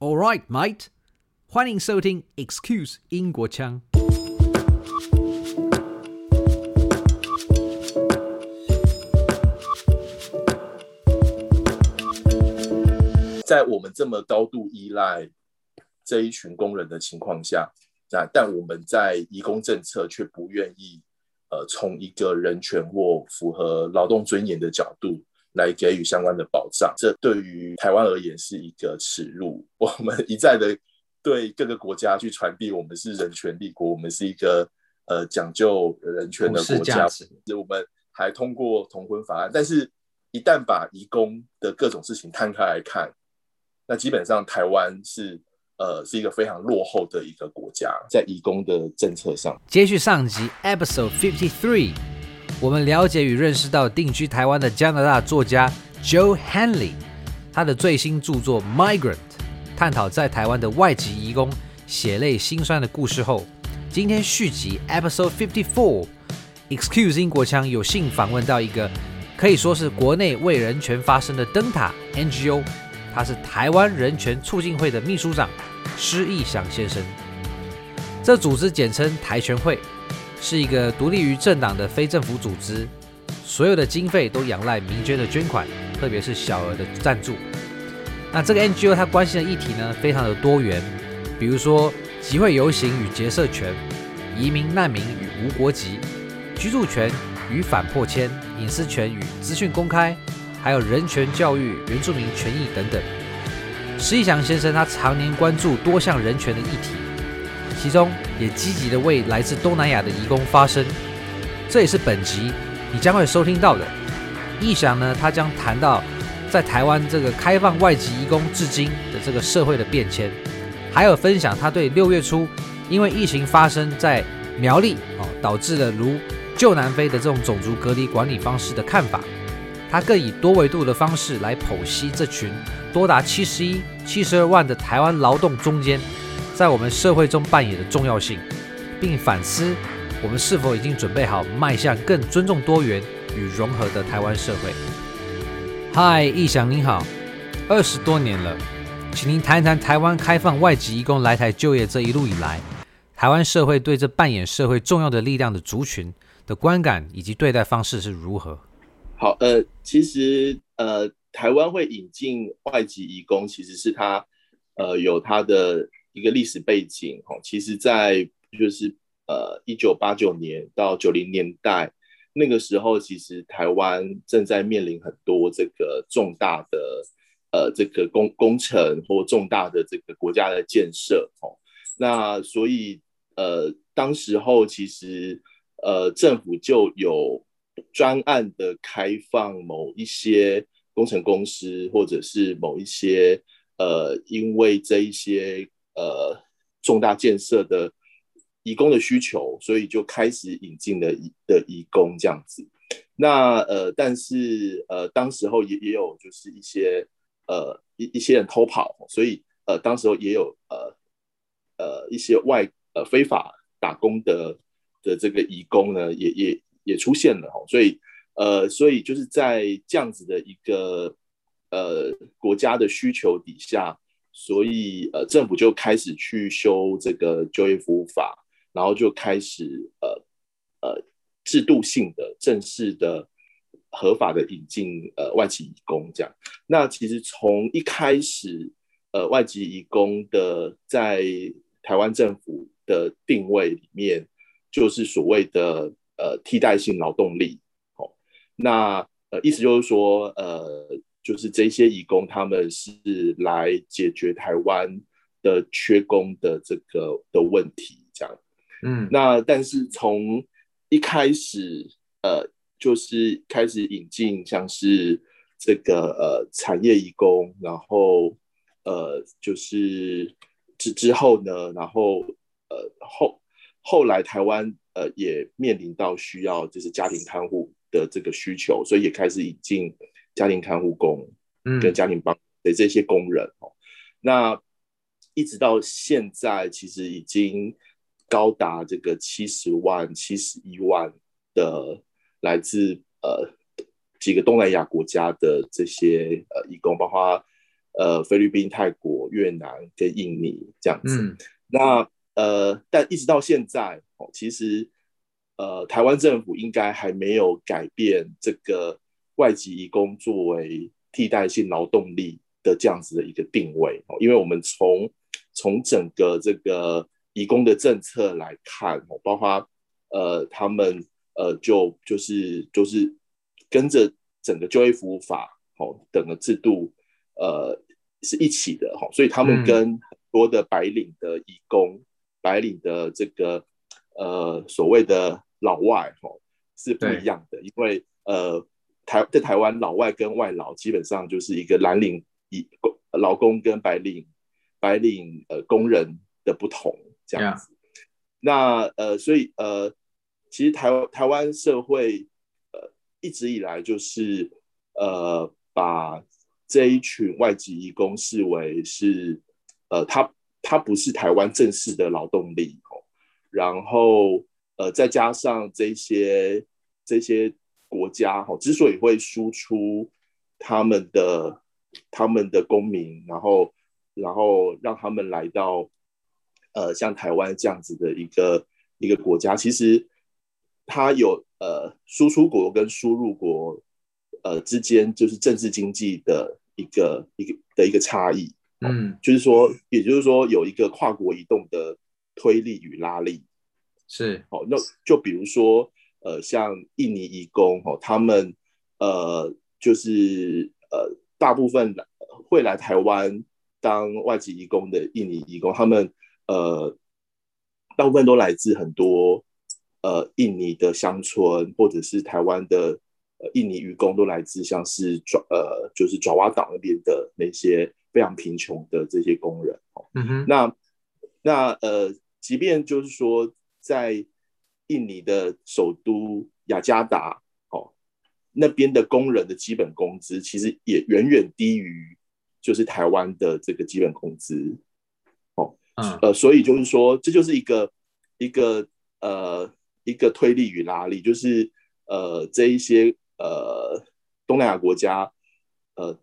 All right, mate. 欢迎收听 Excuse 英国腔。在我们这么高度依赖这一群工人的情况下，啊，但我们在移工政策却不愿意，呃，从一个人权或符合劳动尊严的角度来给予相关的保障，这对于台湾而言是一个耻辱。我们一再的对各个国家去传递，我们是人权立国，我们是一个呃讲究人权的国家，我们还通过同婚法案，但是一旦把移工的各种事情摊开来看。那基本上，台湾是呃是一个非常落后的一个国家，在移工的政策上。接续上集 Episode Fifty Three，我们了解与认识到定居台湾的加拿大作家 Joe Henley，他的最新著作《Migrant》，探讨在台湾的外籍移工血泪辛酸的故事后，今天续集 Episode Fifty Four，Excuse 英国腔有幸访问到一个可以说是国内为人权发声的灯塔 NGO。他是台湾人权促进会的秘书长施义祥先生。这组织简称台权会，是一个独立于政党的非政府组织，所有的经费都仰赖民间的捐款，特别是小额的赞助。那这个 NGO 它关心的议题呢，非常的多元，比如说集会游行与结社权、移民难民与无国籍、居住权与反迫迁、隐私权与资讯公开。还有人权教育、原住民权益等等。施义祥先生他常年关注多项人权的议题，其中也积极的为来自东南亚的移工发声。这也是本集你将会收听到的。义祥呢，他将谈到在台湾这个开放外籍移工至今的这个社会的变迁，还有分享他对六月初因为疫情发生在苗栗哦，导致了如旧南非的这种种族隔离管理方式的看法。他更以多维度的方式来剖析这群多达七十一、七十二万的台湾劳动中间，在我们社会中扮演的重要性，并反思我们是否已经准备好迈向更尊重多元与融合的台湾社会。嗨，义祥您好，二十多年了，请您谈一谈台湾开放外籍移工来台就业这一路以来，台湾社会对这扮演社会重要的力量的族群的观感以及对待方式是如何？好，呃，其实，呃，台湾会引进外籍移工，其实是它，呃，有它的一个历史背景。哦，其实，在就是呃，一九八九年到九零年代那个时候，其实台湾正在面临很多这个重大的，呃，这个工工程或重大的这个国家的建设。哦，那所以，呃，当时候其实，呃，政府就有。专案的开放，某一些工程公司，或者是某一些呃，因为这一些呃重大建设的移工的需求，所以就开始引进了移的移工这样子。那呃，但是呃，当时候也也有就是一些呃一一些人偷跑，所以呃，当时候也有呃呃一些外呃非法打工的的这个移工呢，也也。也出现了哦，所以呃，所以就是在这样子的一个呃国家的需求底下，所以呃政府就开始去修这个就业服务法，然后就开始呃呃制度性的正式的合法的引进呃外籍移工这样。那其实从一开始呃外籍移工的在台湾政府的定位里面，就是所谓的。呃，替代性劳动力，哦，那呃，意思就是说，呃，就是这些义工他们是来解决台湾的缺工的这个的问题，这样，嗯，那但是从一开始，呃，就是开始引进像是这个呃产业义工，然后呃，就是之之后呢，然后呃后后来台湾。呃，也面临到需要就是家庭看护的这个需求，所以也开始引进家庭看护工，嗯，跟家庭帮的这些工人哦。嗯、那一直到现在，其实已经高达这个七十万、七十一万的来自呃几个东南亚国家的这些呃义工，包括呃菲律宾、泰国、越南跟印尼这样子。嗯、那呃，但一直到现在哦，其实呃，台湾政府应该还没有改变这个外籍移工作为替代性劳动力的这样子的一个定位哦，因为我们从从整个这个移工的政策来看哦，包括呃他们呃就就是就是跟着整个就业服务法哦等的制度呃是一起的哈，所以他们跟很多的白领的移工、嗯、白领的这个呃所谓的老外哦是不一样的，因为呃台在台湾老外跟外劳基本上就是一个蓝领以工劳工跟白领。白领呃工人的不同这样子.那呃所以呃其实台台湾社会呃一直以来就是呃把这一群外籍移工视为是呃他他不是台湾正式的劳动力哦，然后呃再加上这些这些国家哈、哦、之所以会输出他们的他们的公民，然后。然后让他们来到，呃，像台湾这样子的一个一个国家，其实它有呃输出国跟输入国呃之间就是政治经济的一个一个的一个差异，嗯，就是说，也就是说有一个跨国移动的推力与拉力，是，好，那就比如说呃，像印尼移工哦，他们呃就是呃大部分会来台湾。当外籍移工的印尼移工，他们呃，大部分都来自很多呃印尼的乡村，或者是台湾的呃印尼移工都来自像是爪呃就是爪哇岛那边的那些非常贫穷的这些工人。嗯哼，那那呃，即便就是说在印尼的首都雅加达哦，那边的工人的基本工资其实也远远低于。就是台湾的这个基本工资，哦，嗯、呃，所以就是说，这就是一个一个呃一个推力与拉力，就是呃这一些呃东南亚国家，呃，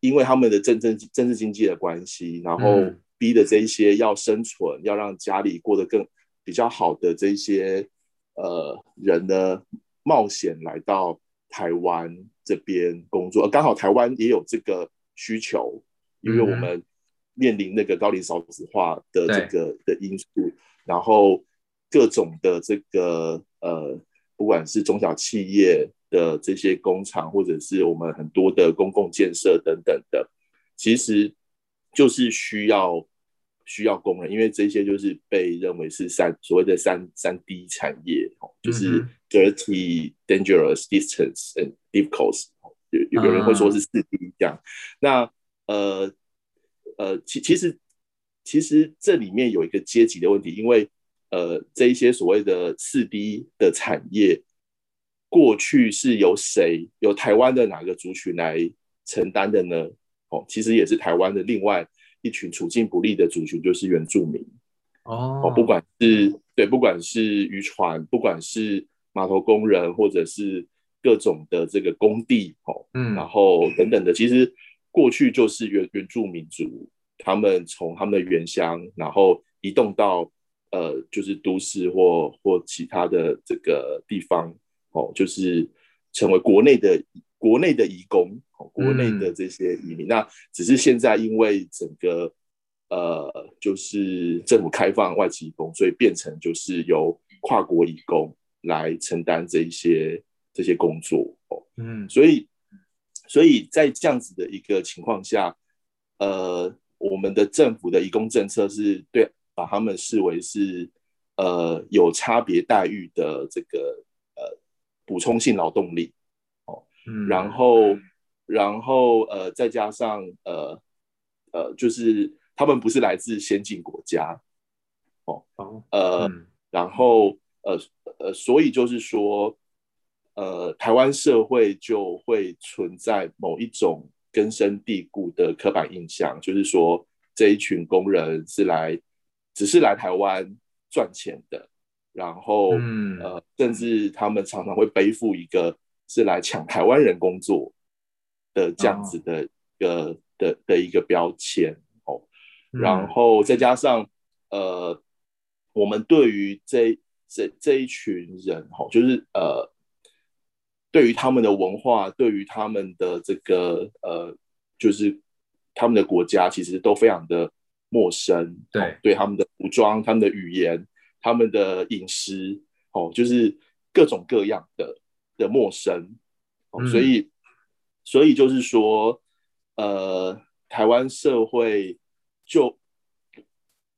因为他们的政政政治经济的关系，然后逼的这一些要生存，要让家里过得更比较好的这些呃人呢，冒险来到台湾这边工作，刚好台湾也有这个。需求，因为我们面临那个高龄少子化的这个的因素，然后各种的这个呃，不管是中小企业的这些工厂，或者是我们很多的公共建设等等的，其实就是需要需要工人，因为这些就是被认为是三所谓的三三 D 产业，就是 dirty、dangerous、distance and difficult。有有人会说是四 D 这样，那呃呃，其其实其实这里面有一个阶级的问题，因为呃这一些所谓的四 D 的产业，过去是由谁由台湾的哪个族群来承担的呢？哦，其实也是台湾的另外一群处境不利的族群，就是原住民哦，不管是对，不管是渔船，不管是码头工人，或者是。各种的这个工地，哦，嗯，然后等等的，其实过去就是原原住民族，他们从他们的原乡，然后移动到呃，就是都市或或其他的这个地方，哦，就是成为国内的国内的移工，哦，国内的这些移民。嗯、那只是现在因为整个呃，就是政府开放外籍移工，所以变成就是由跨国移工来承担这一些。这些工作哦，嗯，所以，所以在这样子的一个情况下，呃，我们的政府的移工政策是对把他们视为是呃有差别待遇的这个呃补充性劳动力哦，嗯，然后，然后呃再加上呃呃就是他们不是来自先进国家哦，呃，嗯，然后呃呃，所以就是说。呃，台湾社会就会存在某一种根深蒂固的刻板印象，就是说这一群工人是来，只是来台湾赚钱的，然后，嗯、呃，甚至他们常常会背负一个是来抢台湾人工作的这样子的一个、哦、的的一个标签哦，然后再加上呃，我们对于这这这一群人哦，就是呃，对于他们的文化，对于他们的这个呃，就是他们的国家，其实都非常的陌生。对，对他们的服装、他们的语言、他们的饮食，哦，就是各种各样的的陌生。哦，所以，所以就是说。呃，台湾社会就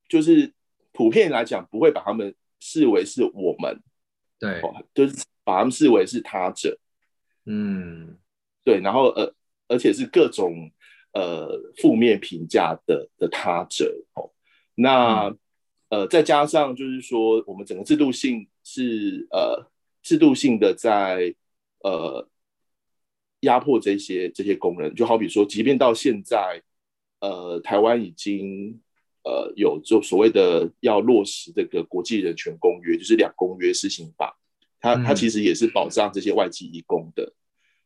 就是普遍来讲，不会把他们视为是我们，对，就是把他们视为是他者，嗯，对，然后呃，而且是各种呃负面评价的的他者哦，那、嗯、呃，再加上就是说，我们整个制度性是呃制度性的在呃。压迫这些这些工人，就好比说，即便到现在，呃，台湾已经呃有就所谓的要落实这个国际人权公约，就是两公约施行法，它它其实也是保障这些外籍移工的。嗯、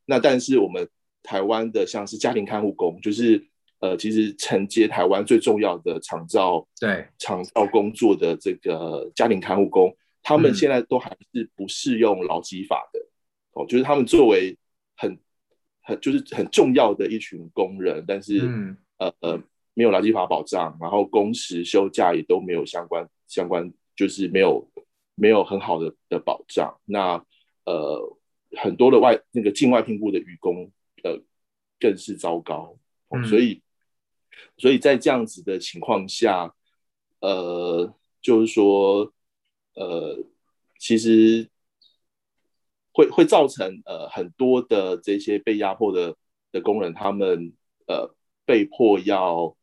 那但是我们台湾的像是家庭看护工，就是呃，其实承接台湾最重要的长照对长照工作的这个家庭看护工，他们现在都还是不适用劳基法的、嗯、哦，就是他们作为很很就是很重要的一群工人，但是、嗯、呃呃没有劳基法保障，然后工时休假也都没有相关相关，就是没有没有很好的的保障。那呃很多的外那个境外聘雇的渔工呃更是糟糕，嗯、所以所以在这样子的情况下，呃就是说呃其实。会会造成呃很多的这些被压迫的的工人，他们呃被迫要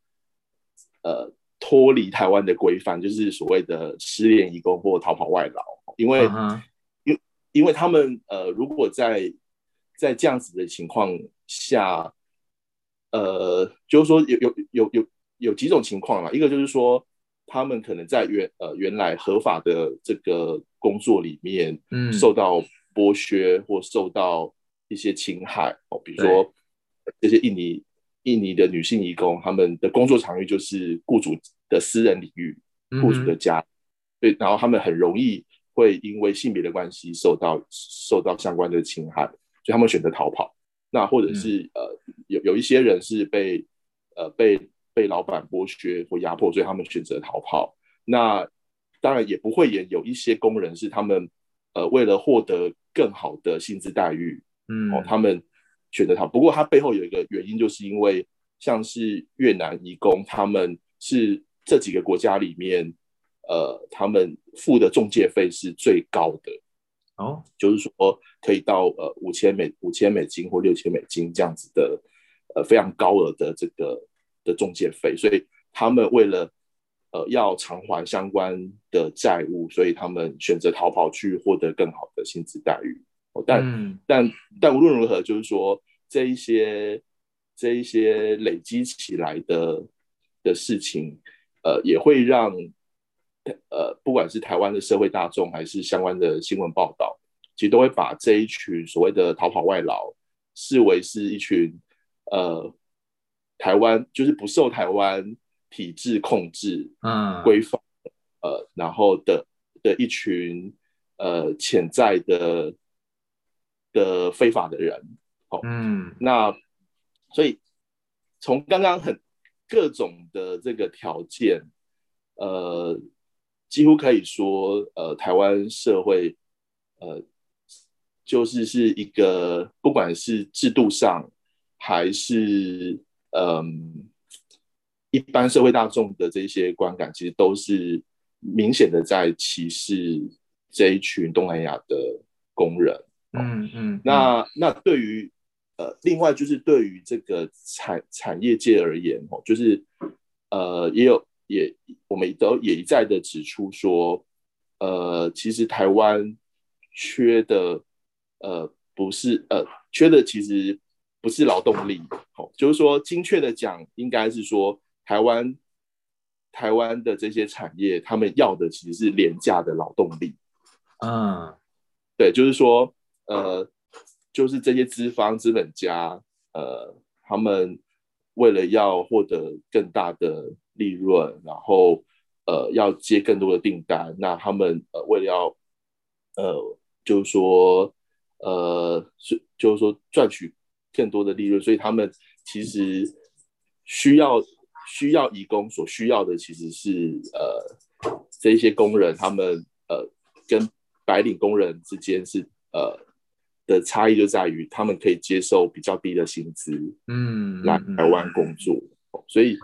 呃脱离台湾的规范，就是所谓的失联移工或逃跑外劳，因为、uh. 因因为他们呃如果在在这样子的情况下，呃就是说有有有有有几种情况啊，一个就是说他们可能在原呃原来合法的这个工作里面，嗯，受到。剥削或受到一些侵害哦，比如说这些印尼印尼的女性义工，他们的工作场域就是雇主的私人领域，雇主的家，对，然后他们很容易会因为性别的关系受到受到相关的侵害，所以他们选择逃跑。那或者是呃有有一些人是被呃被被老板剥削或压迫，所以他们选择逃跑。那当然也不会也有一些工人是他们呃为了获得更好的薪资待遇，嗯，哦，他们选择逃。不过，他背后有一个原因，就是因为像是越南移工，他们是这几个国家里面，呃，他们付的中介费是最高的，哦，就是说可以到呃五千美五千美金或六千美金这样子的，呃，非常高额的这个的中介费，所以他们为了呃要偿还相关的债务，所以他们选择逃跑去获得更好的薪资待遇。但、嗯、但但无论如何，就是说这一些这一些累积起来的的事情，呃，也会让呃不管是台湾的社会大众还是相关的新闻报道，其实都会把这一群所谓的逃跑外劳视为是一群呃台湾就是不受台湾体制控制、嗯规范呃然后的的一群呃潜在的。的非法的人，好，嗯，那所以从刚刚很各种的这个条件，呃，几乎可以说，呃，台湾社会，呃，就是是一个不管是制度上还是嗯一般社会大众的这些观感，其实都是明显的在歧视这一群东南亚的工人。嗯嗯，嗯那那对于呃，另外就是对于这个产产业界而言哦，就是呃，也有也我们都也一再的指出说，呃，其实台湾缺的呃不是呃缺的其实不是劳动力哦，就是说精确的讲，应该是说台湾台湾的这些产业，他们要的其实是廉价的劳动力。嗯，对，就是说。呃，就是这些资方资本家，呃，他们为了要获得更大的利润，然后呃要接更多的订单，那他们呃为了要呃就是说呃是就是说赚取更多的利润，所以他们其实需要需要移工所需要的其实是呃这一些工人他们呃跟白领工人之间是呃。的差异就在于他们可以接受比较低的薪资，嗯，来台湾工作，嗯，所以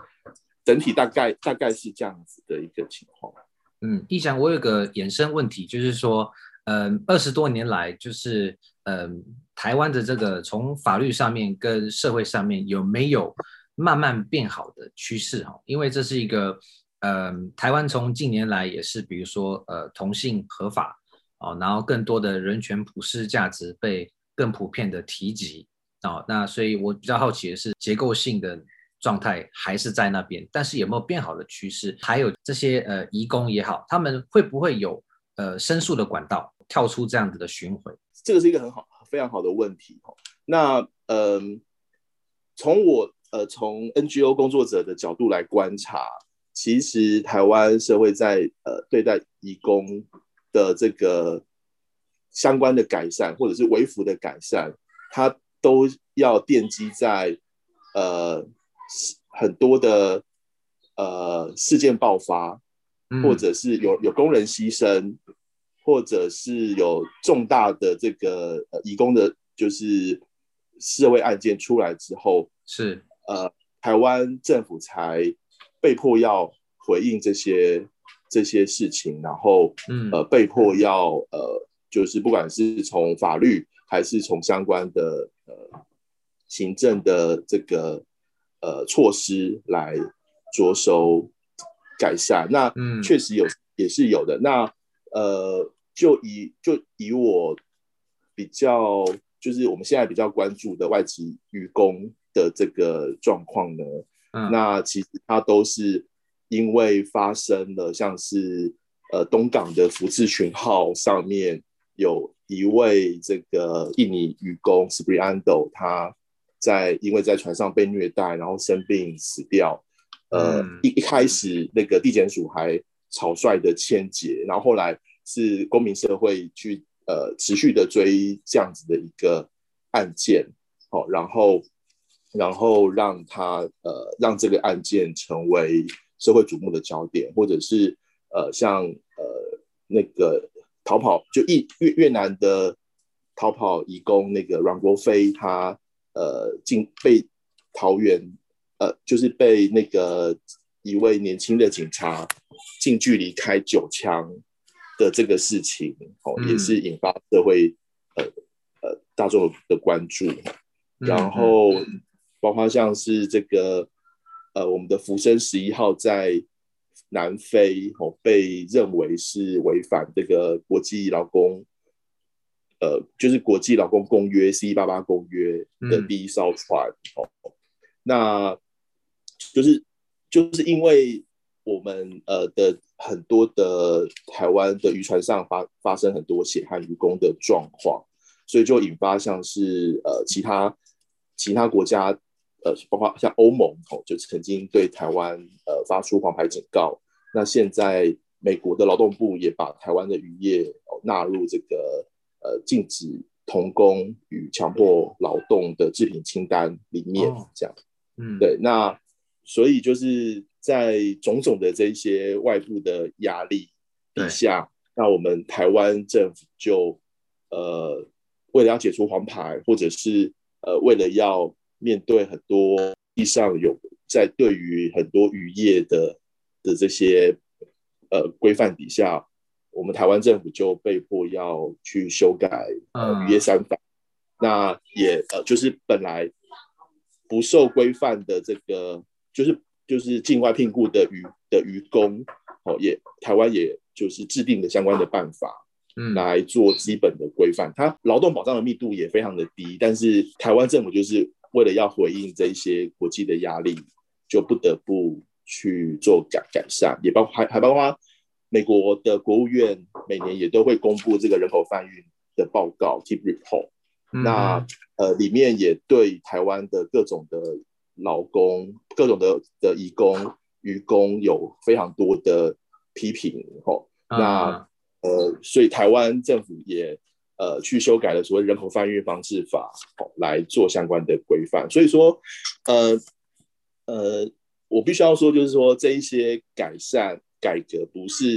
整体大概大概是这样子的一个情况。嗯，一翔，我有个衍生问题，就是说，嗯，二十多年来，就是嗯，台湾的这个从法律上面跟社会上面有没有慢慢变好的趋势？哈，因为这是一个，嗯，台湾从近年来也是，比如说，呃，同性合法。哦，然后更多的人权普世价值被更普遍的提及哦，那所以我比较好奇的是，结构性的状态还是在那边，但是有没有变好的趋势？还有这些呃移工也好，他们会不会有呃申诉的管道，跳出这样子的巡回？这个是一个很好、非常好的问题哦。那嗯、呃，从我呃从 NGO 工作者的角度来观察，其实台湾社会在呃对待义工。的这个相关的改善，或者是微幅的改善，它都要奠基在呃很多的呃事件爆发，或者是有有工人牺牲，或者是有重大的这个呃移工的，就是社会案件出来之后，是呃台湾政府才被迫要回应这些。这些事情，然后，呃，被迫要，呃，就是不管是从法律还是从相关的，呃，行政的这个，呃，措施来着手改善。那，确实有，也是有的。那，呃，就以就以我比较，就是我们现在比较关注的外籍渔工的这个状况呢，那其实它都是。因为发生了像是呃东港的福智群号上面有一位这个印尼渔工 Supriyanto，他在因为在船上被虐待，然后生病死掉。呃，一一开始那个地检署还草率的签结，然后后来是公民社会去呃持续的追这样子的一个案件，好，然后然后让他呃让这个案件成为。社会瞩目的焦点，或者是呃，像呃那个逃跑就越越越南的逃跑移工那个阮国飞，他呃进被桃园呃就是被那个一位年轻的警察近距离开九枪的这个事情，哦，也是引发社会呃呃大众的关注。然后包括像是这个。呃，我们的福生十一号在南非哦，被认为是违反这个国际劳工，呃，就是国际劳工公约 C 八八公约的第一艘船哦。那就是就是因为我们呃的很多的台湾的渔船上发发生很多血汗渔工的状况，所以就引发像是呃其他其他国家。呃，包括像欧盟哦，就曾经对台湾呃发出黄牌警告。那现在美国的劳动部也把台湾的渔业哦纳入这个呃禁止童工与强迫劳动的制品清单里面，这样。嗯，对。那所以就是在种种的这些外部的压力底下，那我们台湾政府就呃为了要解除黄牌，或者是呃为了要面对很多地上有在对于很多渔业的的这些呃规范底下，我们台湾政府就被迫要去修改呃渔业三法。那也呃就是本来不受规范的这个就是就是境外聘雇的渔的渔工哦，也台湾也就是制定的相关的办法，嗯，来做基本的规范。它劳动保障的密度也非常的低，但是台湾政府就是。为了要回应这些国际的压力，就不得不去做改改善，也包括还还包括美国的国务院每年也都会公布这个人口贩运的报告 TIP report，嗯。那呃里面也对台湾的各种的劳工各种的的移工、渔工有非常多的批评，吼、uh 那呃，所以台湾政府也呃去修改了所谓人口贩运防治法，哦，来做相关的规范。所以说，呃呃，我必须要说，就是说这一些改善改革不是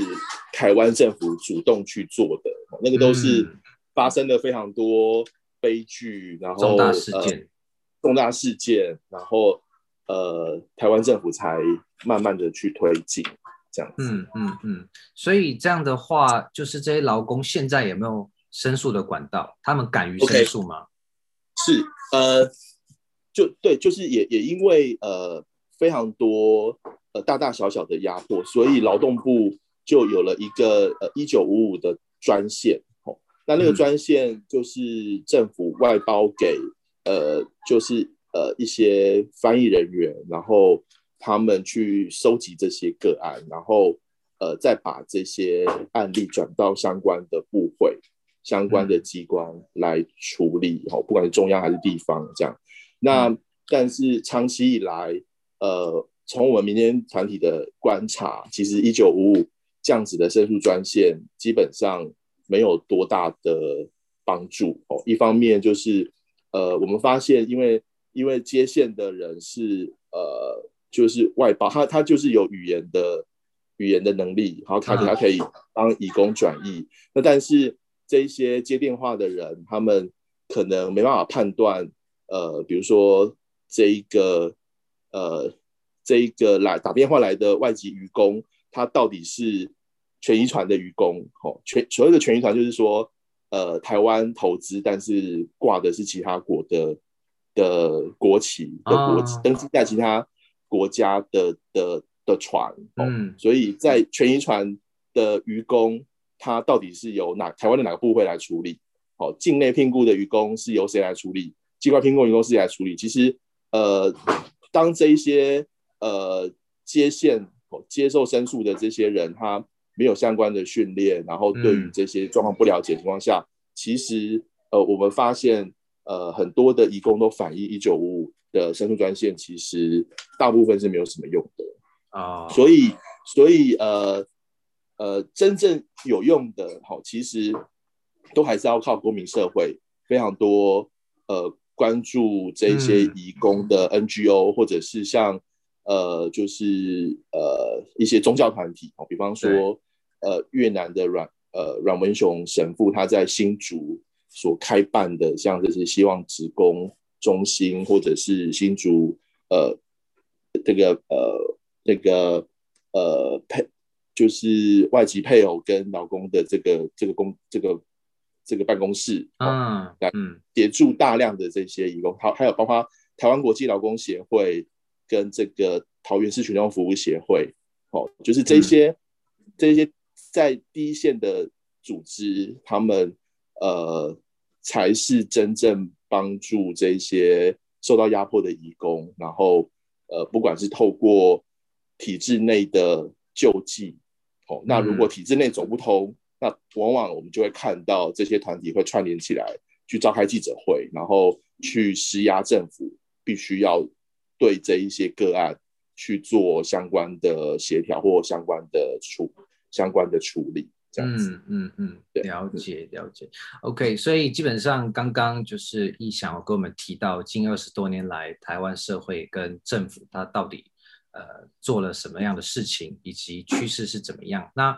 台湾政府主动去做的，那个都是发生了非常多悲剧，然后重大事件。呃重大事件，然后呃，台湾政府才慢慢的去推进这样子。嗯嗯嗯，所以这样的话，就是这些劳工现在有没有申诉的管道？他们敢于申诉吗？Okay. 是呃，就对，就是也也因为呃非常多呃大大小小的压迫，所以劳动部就有了一个呃一九五五的专线。哦，那那个专线就是政府外包给。呃，就是呃一些翻译人员，然后他们去收集这些个案，然后呃再把这些案例转到相关的部会、相关的机关来处理，哦，不管是中央还是地方这样。那但是长期以来，呃，从我们民间团体的观察，其实一九五五这样子的申诉专线基本上没有多大的帮助哦。一方面就是。呃，我们发现，因为因为接线的人是呃，就是外包，他他就是有语言的语言的能力，然后他他可以帮移工转译。Uh-huh. 那但是这一些接电话的人，他们可能没办法判断，呃，比如说这一个呃这一个来打电话来的外籍渔工，他到底是全遗传的渔工，哦，全所谓的全遗传就是说。呃，台湾投资，但是挂的是其他国的的国旗的国旗，登记在其他国家的的的船。嗯，所以在全遗船的渔工，他到底是由哪台湾的哪个部会来处理？哦，境内聘雇的渔工是由谁来处理？境外聘雇渔工是谁来处理？其实，呃，当这一些呃接线、接受申诉的这些人，他。没有相关的训练，然后对于这些状况不了解的情况下，嗯、其实呃，我们发现呃，很多的移工都反映一九五五的申诉专线，其实大部分是没有什么用的啊、哦。所以，所以呃呃，真正有用的，好，其实都还是要靠公民社会非常多呃关注这些移工的 NGO，、嗯、或者是像呃，就是呃一些宗教团体哦，比方说。呃，越南的阮呃阮文雄神父他在新竹所开办的，像这些希望职工中心，或者是新竹呃这个呃这个呃配就是外籍配偶跟老公的这个这个公这个这个办公室啊，嗯，协助大量的这些义工，还还有包括台湾国际劳工协会跟这个桃园市群众服务协会，哦，就是这些、嗯、这些。在第一线的组织，他们呃才是真正帮助这些受到压迫的移工，然后呃不管是透过体制内的救济，哦，那如果体制内走不通，那往往我们就会看到这些团体会串联起来去召开记者会，然后去施压政府，必须要对这一些个案去做相关的协调或相关的处。相关的处理，这样子，嗯嗯嗯，了解了解。OK，所以基本上刚刚就是逸翔跟我们提到，近二十多年来台湾社会跟政府它到底呃做了什么样的事情，以及趋势是怎么样。那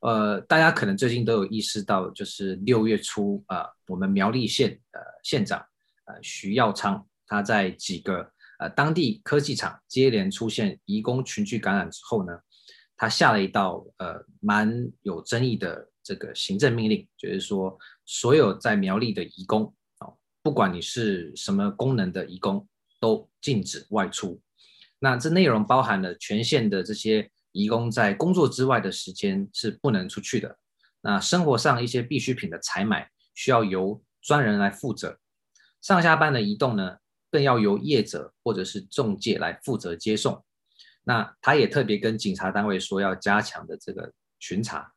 呃，大家可能最近都有意识到，就是六月初啊、呃，我们苗栗县呃县长呃徐耀昌他在几个呃当地科技厂接连出现移工群聚感染之后呢，他下了一道呃蛮有争议的这个行政命令，就是说所有在苗栗的移工哦，不管你是什么功能的移工，都禁止外出。那这内容包含了全县的这些移工在工作之外的时间是不能出去的。那生活上一些必需品的采买需要由专人来负责，上下班的移动呢，更要由业者或者是中介来负责接送。那他也特别跟警察单位说要加强的这个巡查。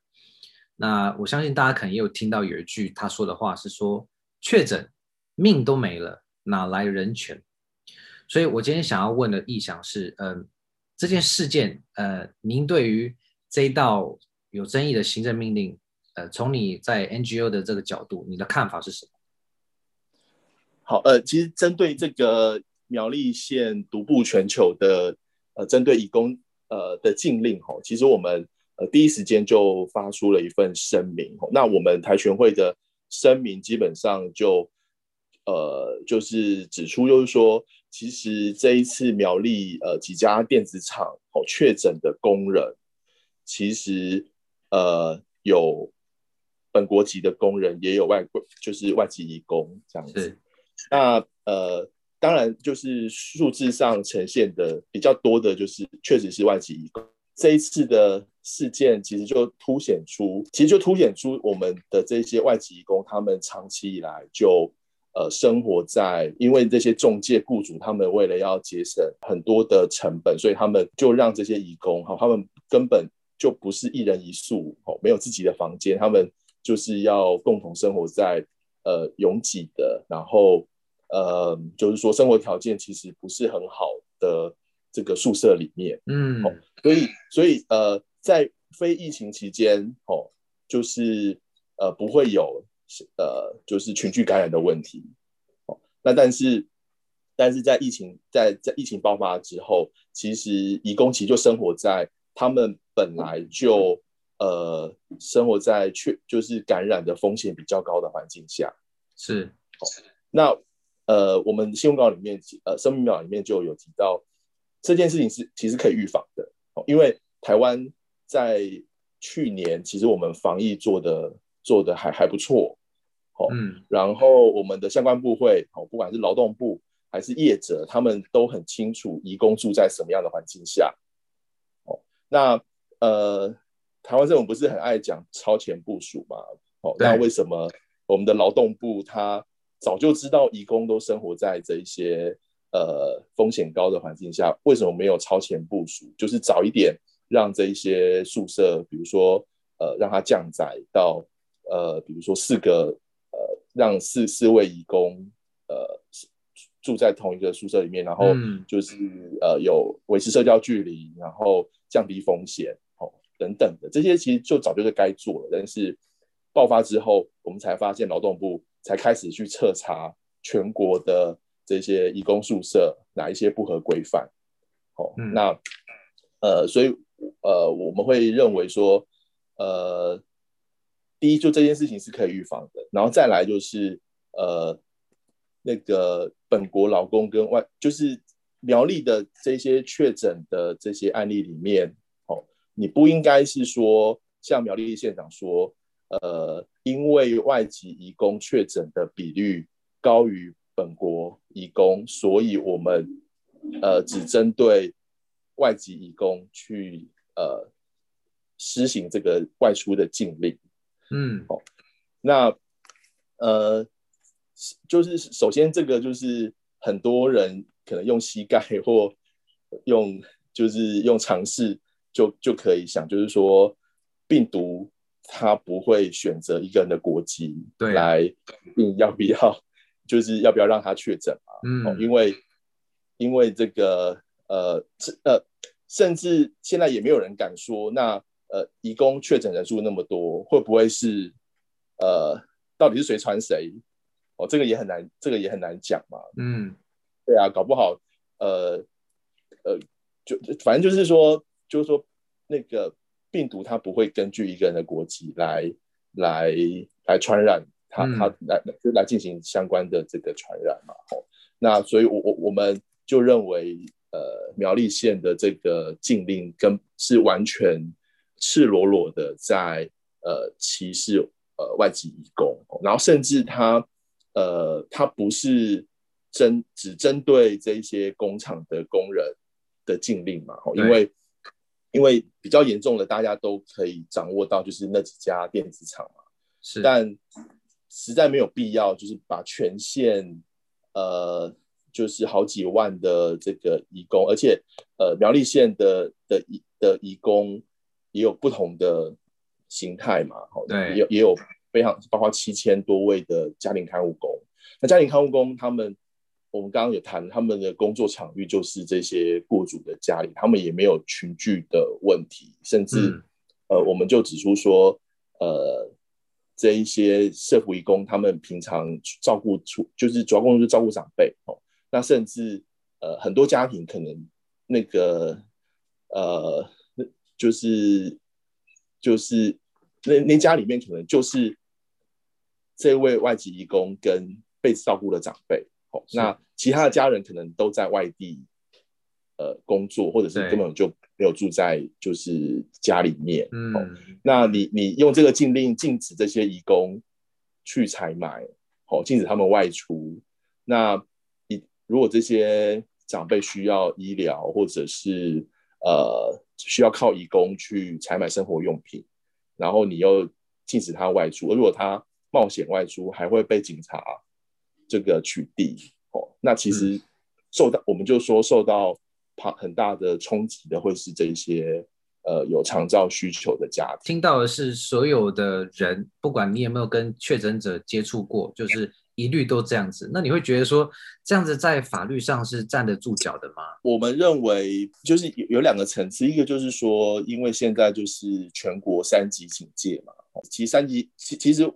那我相信大家可能也有听到有一句他说的话是说：确诊命都没了，哪来人权？所以我今天想要问的意向是，嗯、这件事件，呃，您对于这一道有争议的行政命令，呃，从你在 NGO 的这个角度，你的看法是什么？好，呃，其实针对这个苗栗县独步全球的，呃，针对移工，呃的禁令，哈，其实我们呃第一时间就发出了一份声明，那我们台全会的声明基本上就，呃，就是指出，就是说，其实这一次苗栗呃几家电子厂哦确诊的工人，其实呃有本国籍的工人，也有外国，就是外籍移工这样子。那呃，当然就是数字上呈现的比较多的，就是确实是外籍移工。这一次的事件其实就凸显出，其实就凸显出我们的这些外籍移工，他们长期以来就呃生活在，因为这些中介雇主他们为了要节省很多的成本，所以他们就让这些移工哈，他们根本就不是一人一宿哦，没有自己的房间，他们就是要共同生活在。呃，拥挤的，然后呃，就是说生活条件其实不是很好的这个宿舍里面，嗯，哦，所以所以呃，在非疫情期间，哦，就是呃不会有呃就是群聚感染的问题，哦，那但是但是在疫情在在疫情爆发之后，其实移工其实就生活在他们本来就。呃，生活在确就是感染的风险比较高的环境下，是。哦、那呃，我们新闻稿里面呃声明稿里面就有提到这件事情是其实可以预防的，哦，因为台湾在去年其实我们防疫做的做的还还不错，哦，嗯，然后我们的相关部会哦，不管是劳动部还是业者，他们都很清楚移工住在什么样的环境下，哦，那呃。台湾政府不是很爱讲超前部署嘛？哦，那为什么我们的劳动部他早就知道义工都生活在这一些呃风险高的环境下，为什么没有超前部署？就是早一点让这一些宿舍，比如说呃让它降载到呃比如说四个呃让四四位义工呃住在同一个宿舍里面，然后就是、嗯、呃有维持社交距离，然后降低风险哦。等等的这些其实就早就是该做了，但是爆发之后，我们才发现劳动部才开始去彻查全国的这些义工宿舍哪一些不合规范。哦，嗯、那呃，所以呃，我们会认为说，呃，第一，就这件事情是可以预防的，然后再来就是呃，那个本国劳工跟外，就是苗栗的这些确诊的这些案例里面。你不应该是说，像苗栗县长说，呃，因为外籍移工确诊的比率高于本国移工，所以我们呃只针对外籍移工去呃施行这个外出的禁令。嗯，好，那呃，就是首先这个就是很多人可能用膝盖或用就是用尝试。就就可以想，就是说，病毒它不会选择一个人的国籍来决定要不要，就是要不要让他确诊嘛？嗯，因为因为这个呃呃，甚至现在也没有人敢说，那呃，移工确诊人数那么多，会不会是呃，到底是谁传谁？哦，这个也很难，这个也很难讲嘛。嗯，对啊，搞不好呃呃，就反正就是说。就是说，那个病毒它不会根据一个人的国籍来来来传染它，它来就来进行相关的这个传染嘛。哦，那所以我我我们就认为，呃，苗栗县的这个禁令跟是完全赤裸裸的在呃歧视呃外籍移工，然后甚至它呃它不是针只针对这些工厂的工人的禁令嘛。哦，因为因为比较严重的，大家都可以掌握到，就是那几家电子厂嘛。是，但实在没有必要，就是把全县呃，就是好几万的这个移工，而且呃，苗栗县的的移的移工也有不同的形态嘛。好对，也有也有非常包括七千多位的家庭看护工。那家庭看护工他们我们刚刚有谈，他们的工作场域就是这些雇主的家里，他们也没有群聚的问题，甚至、嗯、呃，我们就指出说，呃，这一些社福义工他们平常照顾出，就是主要工作是照顾长辈哦，那甚至呃，很多家庭可能那个呃，就是就是那那家里面可能就是这位外籍义工跟被照顾的长辈。那其他的家人可能都在外地，呃，工作，或者是根本就没有住在就是家里面。嗯，那你你用这个禁令禁止这些移工去采买，哦，禁止他们外出。那一如果这些长辈需要医疗，或者是呃需要靠移工去采买生活用品，然后你又禁止他外出，而如果他冒险外出，还会被警察。这个取缔哦，那其实受到、嗯、我们就说受到很大的冲击的会是这些呃有长照需求的家庭。听到的是所有的人，不管你有没有跟确诊者接触过，就是一律都这样子。那你会觉得说这样子在法律上是站得住脚的吗？我们认为就是有有两个层次，一个就是说，因为现在就是全国三级警戒嘛，其实三级其其实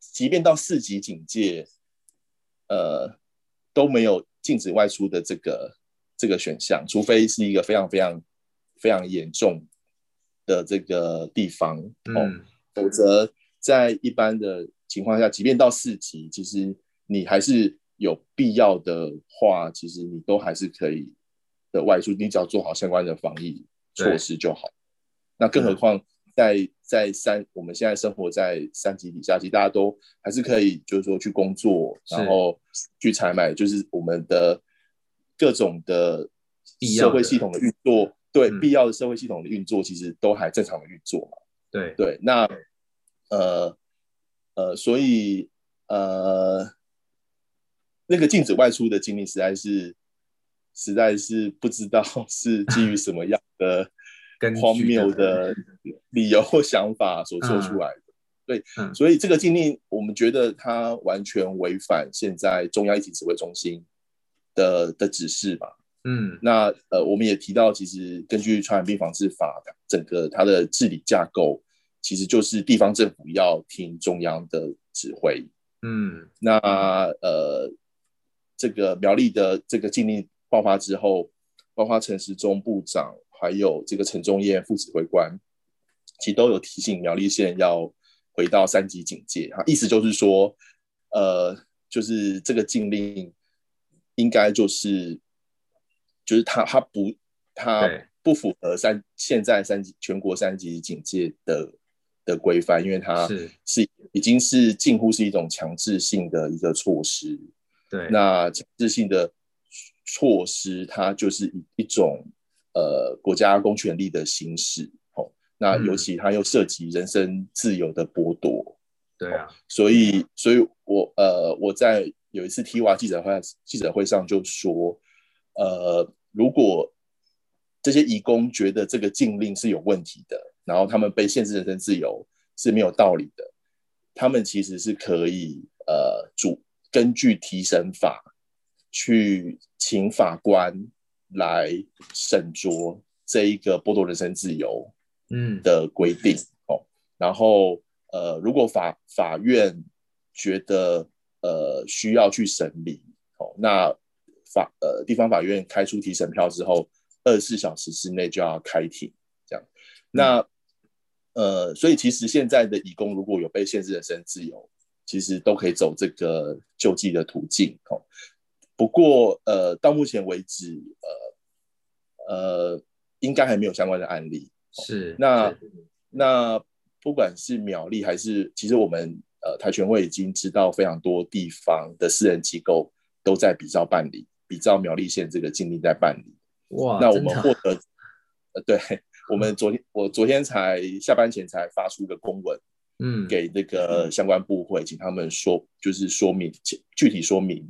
即便到四级警戒。呃，都没有禁止外出的这个这个选项，除非是一个非常非常非常严重的这个地方哦，嗯、否则在一般的情况下，即便到四级，其实你还是有必要的话，其实你都还是可以的外出，你只要做好相关的防疫措施就好。那更何况。在在三，我们现在生活在三级底下，其实大家都还是可以，就是说去工作，然后去采买，就是我们的各种的社会系统的运作，对、嗯、必要的社会系统的运作，其实都还正常的运作嘛。对对，那呃呃，所以呃，那个禁止外出的经历，实在是实在是不知道 是基于什么样的。荒谬的理由或想法 所做出来对，嗯、所以这个禁令我们觉得它完全违反现在中央疫情指挥中心的的指示吧。嗯，那呃，我们也提到，其实根据传染病防治法，整个它的治理架构其实就是地方政府要听中央的指挥。嗯，那呃，这个苗栗的这个禁令爆发之后，包括陈时中部长。还有这个陈宗燕副指挥官，其实都有提醒苗栗县要回到三级警戒啊，意思就是说，呃，就是这个禁令应该就是，就是他他不他不符合三现在三级全国三级警戒的的规范，因为它是是已经是近乎是一种强制性的一个措施。对，那强制性的措施，它就是一一种。呃，国家公权力的行使，哦，那尤其它又涉及人身自由的剥夺，对啊，所以，所以我呃，我在有一次 TVR 记者会记者会上就说，呃，如果这些移工觉得这个禁令是有问题的，然后他们被限制人身自由是没有道理的，他们其实是可以呃主根据提审法去请法官。来审酌这一个剥夺人身自由嗯的规定哦，然后呃，如果法法院觉得呃需要去审理哦，那法呃地方法院开出提审票之后，二十四小时之内就要开庭这样。那呃，所以其实现在的义工如果有被限制人身自由，其实都可以走这个救济的途径哦。不过，呃，到目前为止，呃，呃，应该还没有相关的案例。是，那是那不管是苗栗还是，其实我们呃台权会已经知道非常多地方的私人机构都在比照办理，比照苗栗县这个禁令在办理。哇，那我们获得，呃，对，我们昨天我昨天才下班前才发出一个公文，嗯，给那个相关部会，请他们说，就是说明具体说明。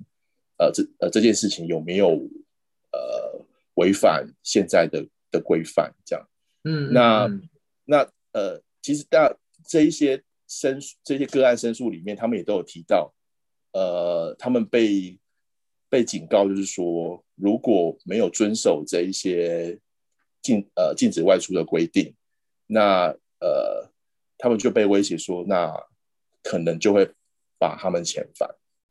呃，这呃这件事情有没有呃违反现在的的规范？这样，嗯，那那呃，其实大这一些申诉这些个案申诉里面，他们也都有提到，呃，他们被被警告，就是说如果没有遵守这一些禁呃禁止外出的规定，那呃他们就被威胁说，那可能就会把他们遣返。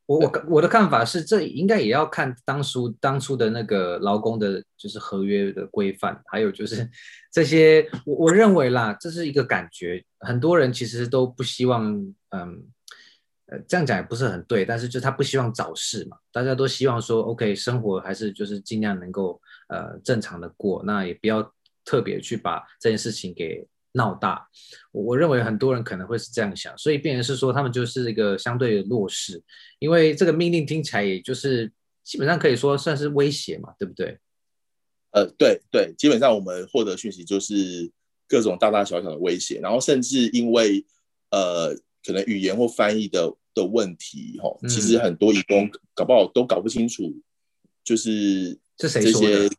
我我我的看法是，这应该也要看当初当初的那个劳工的，就是合约的规范，还有就是 这些，我我认为啦，这是一个感觉，很多人其实都不希望，嗯，呃，这样讲也不是很对，但是就他不希望早逝嘛，大家都希望说，OK，生活还是就是尽量能够呃正常的过，那也不要特别去把这件事情给。闹大，我认为很多人可能会是这样想，所以变成是说他们就是一个相对的弱势，因为这个命令听起来也就是基本上可以说算是威胁嘛，对不对？呃，对对，基本上我们获得讯息就是各种大大小小的威胁，然后甚至因为呃可能语言或翻译的的问题，吼，其实很多义工搞不好都搞不清楚，就是这些谁说的，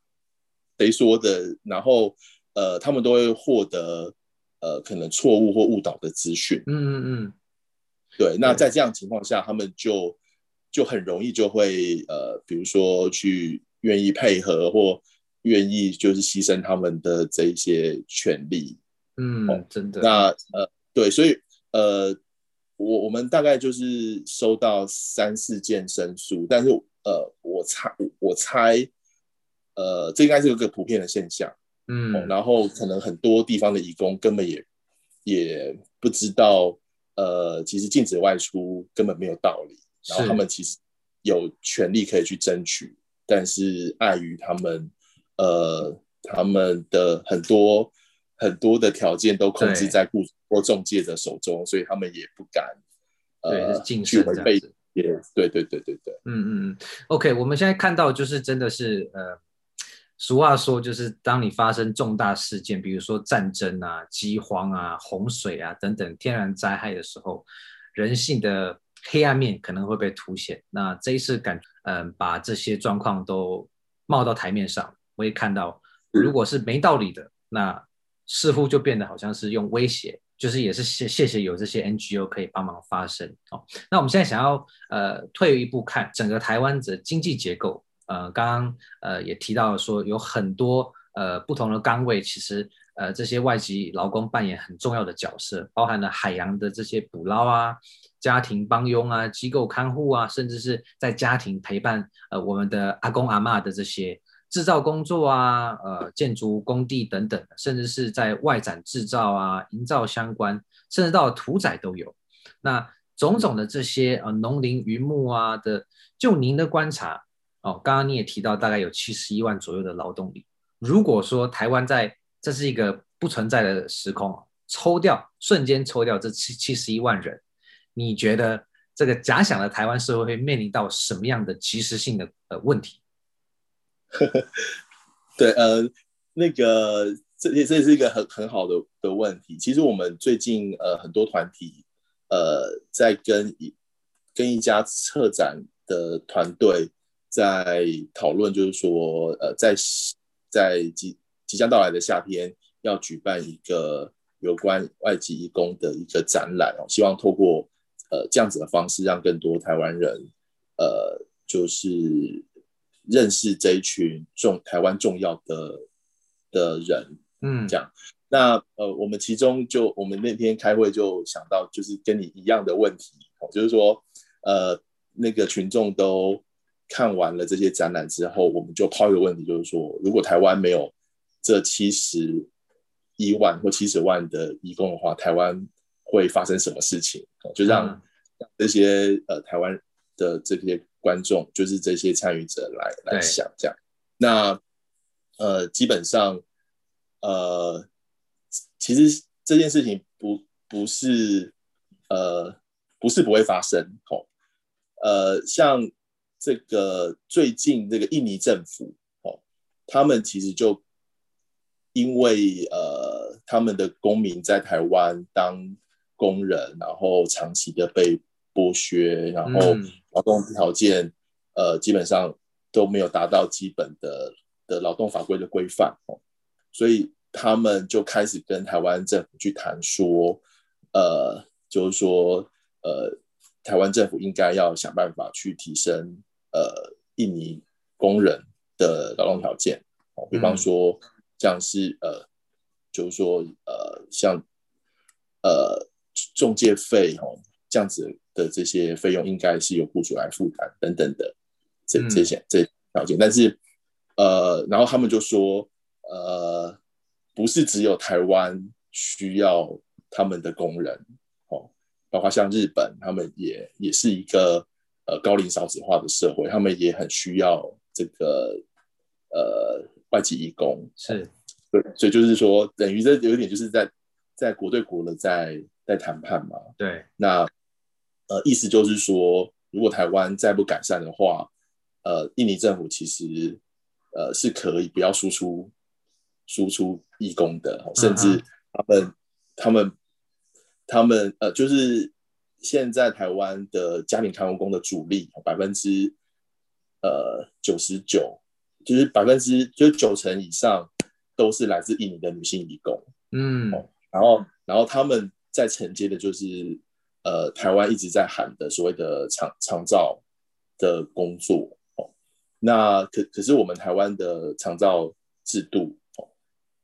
谁说的，然后呃他们都会获得。呃，可能错误或误导的资讯，嗯嗯嗯，对。那在这样情况下，他们就就很容易就会呃，比如说去愿意配合或愿意就是牺牲他们的这一些权利，嗯，哦、真的。那呃，对，所以呃，我我们大概就是收到三四件申诉，但是呃，我猜我猜，呃，这应该是一个普遍的现象。嗯、哦，然后可能很多地方的义工根本也也不知道，呃，其实禁止外出根本没有道理，然后他们其实有权利可以去争取，但是碍于他们呃他们的很多很多的条件都控制在雇主或中介的手中，所以他们也不敢呃去违背，也对对对对对，嗯嗯嗯，OK，我们现在看到就是真的是呃。俗话说，就是当你发生重大事件，比如说战争啊、饥荒啊、洪水啊等等天然灾害的时候，人性的黑暗面可能会被凸显。那这一次感，嗯，把这些状况都冒到台面上，我也看到，如果是没道理的，那似乎就变得好像是用威胁，就是也是谢谢谢有这些 NGO 可以帮忙发声哦。那我们现在想要呃退一步看整个台湾的经济结构。呃，刚刚呃也提到说，有很多呃不同的岗位，其实呃这些外籍劳工扮演很重要的角色，包含了海洋的这些捕捞啊、家庭帮佣啊、机构看护啊，甚至是在家庭陪伴呃我们的阿公阿嬷的这些制造工作啊、呃建筑工地等等，甚至是在外展制造啊、营造相关，甚至到屠宰都有。那种种的这些呃农林渔牧啊的，就您的观察。哦，刚刚你也提到，大概有七十一万左右的劳动力。如果说台湾在这是一个不存在的时空，抽掉瞬间抽掉这七七十一万人，你觉得这个假想的台湾社会会面临到什么样的即时性的呃问题？对，呃，那个这这是一个很很好的的问题。其实我们最近呃很多团体呃在跟一跟一家策展的团队。在讨论，就是说，呃，在在即即将到来的夏天，要举办一个有关外籍义工的一个展览哦，希望透过呃这样子的方式，让更多台湾人呃，就是认识这一群重台湾重要的的人，嗯，这样。那呃，我们其中就我们那天开会就想到，就是跟你一样的问题哦，就是说，呃，那个群众都。看完了这些展览之后，我们就抛一个问题，就是说，如果台湾没有这七十一万或七十万的移工的话，台湾会发生什么事情？就让这些呃台湾的这些观众，就是这些参与者来来想这样。那呃，基本上呃，其实这件事情不不是呃不是不会发生哦，呃，像。这个最近这个印尼政府哦，他们其实就因为呃他们的公民在台湾当工人，然后长期的被剥削，然后劳动条件、嗯、呃基本上都没有达到基本的的劳动法规的规范哦，所以他们就开始跟台湾政府去谈说，呃就是说呃台湾政府应该要想办法去提升。呃，印尼工人的劳动条件，哦，比方说像是呃，就是说呃，像呃中介费哦，这样子的这些费用应该是由雇主来负担等等的这这些这条件，但是呃，然后他们就说呃，不是只有台湾需要他们的工人哦，包括像日本，他们也也是一个。呃，高龄少子化的社会，他们也很需要这个呃外籍义工，是对，所以就是说，等于这有一点就是在在国对国的在在谈判嘛。对，那呃意思就是说，如果台湾再不改善的话，呃，印尼政府其实呃是可以不要输出输出义工的，甚至他们、uh huh. 他们他们呃就是。现在台湾的家庭看护工的主力百分之呃九十九，就是百分之就是九成以上都是来自印尼的女性移工，嗯，然后然后他们在承接的就是呃台湾一直在喊的所谓的长长照的工作，哦，那可可是我们台湾的长照制度，哦，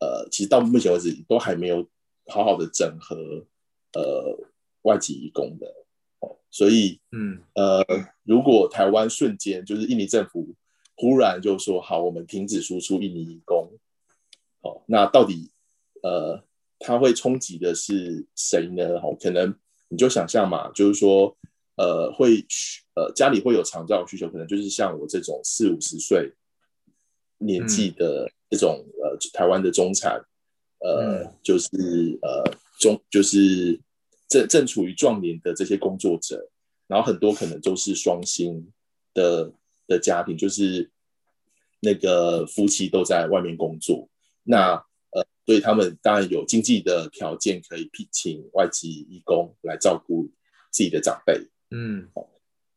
呃，其实到目前为止都还没有好好的整合，呃。外籍移工的哦，所以嗯呃，如果台湾瞬间就是印尼政府忽然就说好，我们停止输出印尼移工，哦，那到底呃，它会冲击的是谁呢？哦，可能你就想象嘛，就是说呃，会呃家里会有长照需求，可能就是像我这种四五十岁年纪的这种、嗯、呃台湾的中产，呃，嗯、就是呃中就是。正正处于壮年的这些工作者，然后很多可能都是双薪的的家庭，就是那个夫妻都在外面工作，那呃，所以他们当然有经济的条件可以聘请外籍义工来照顾自己的长辈，嗯，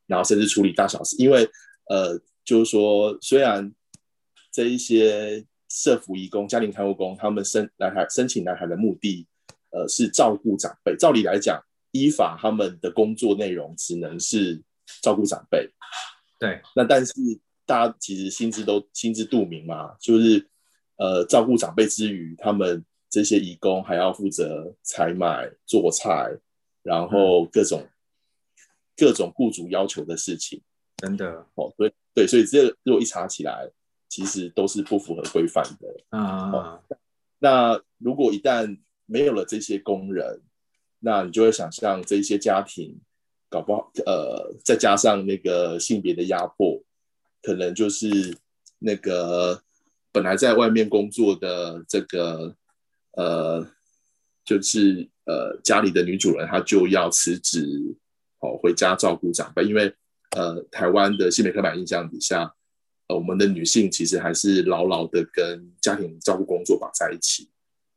然后甚至处理大小事，因为呃，就是说虽然这一些社服义工、家庭看护工，他们申来台申请来台的目的。呃，是照顾长辈。照理来讲，依法他们的工作内容只能是照顾长辈。对。那但是大家其实心知都心知肚明嘛，就是呃，照顾长辈之余，他们这些义工还要负责采买、做菜，然后各种、嗯、各种雇主要求的事情。真的哦，对对，所以这如果一查起来，其实都是不符合规范的啊、哦。那如果一旦没有了这些工人，那你就会想象这些家庭搞不好，呃，再加上那个性别的压迫，可能就是那个本来在外面工作的这个，呃，就是呃家里的女主人，她就要辞职，哦，回家照顾长辈，因为呃台湾的性别刻板印象底下，呃，我们的女性其实还是牢牢的跟家庭照顾工作绑在一起。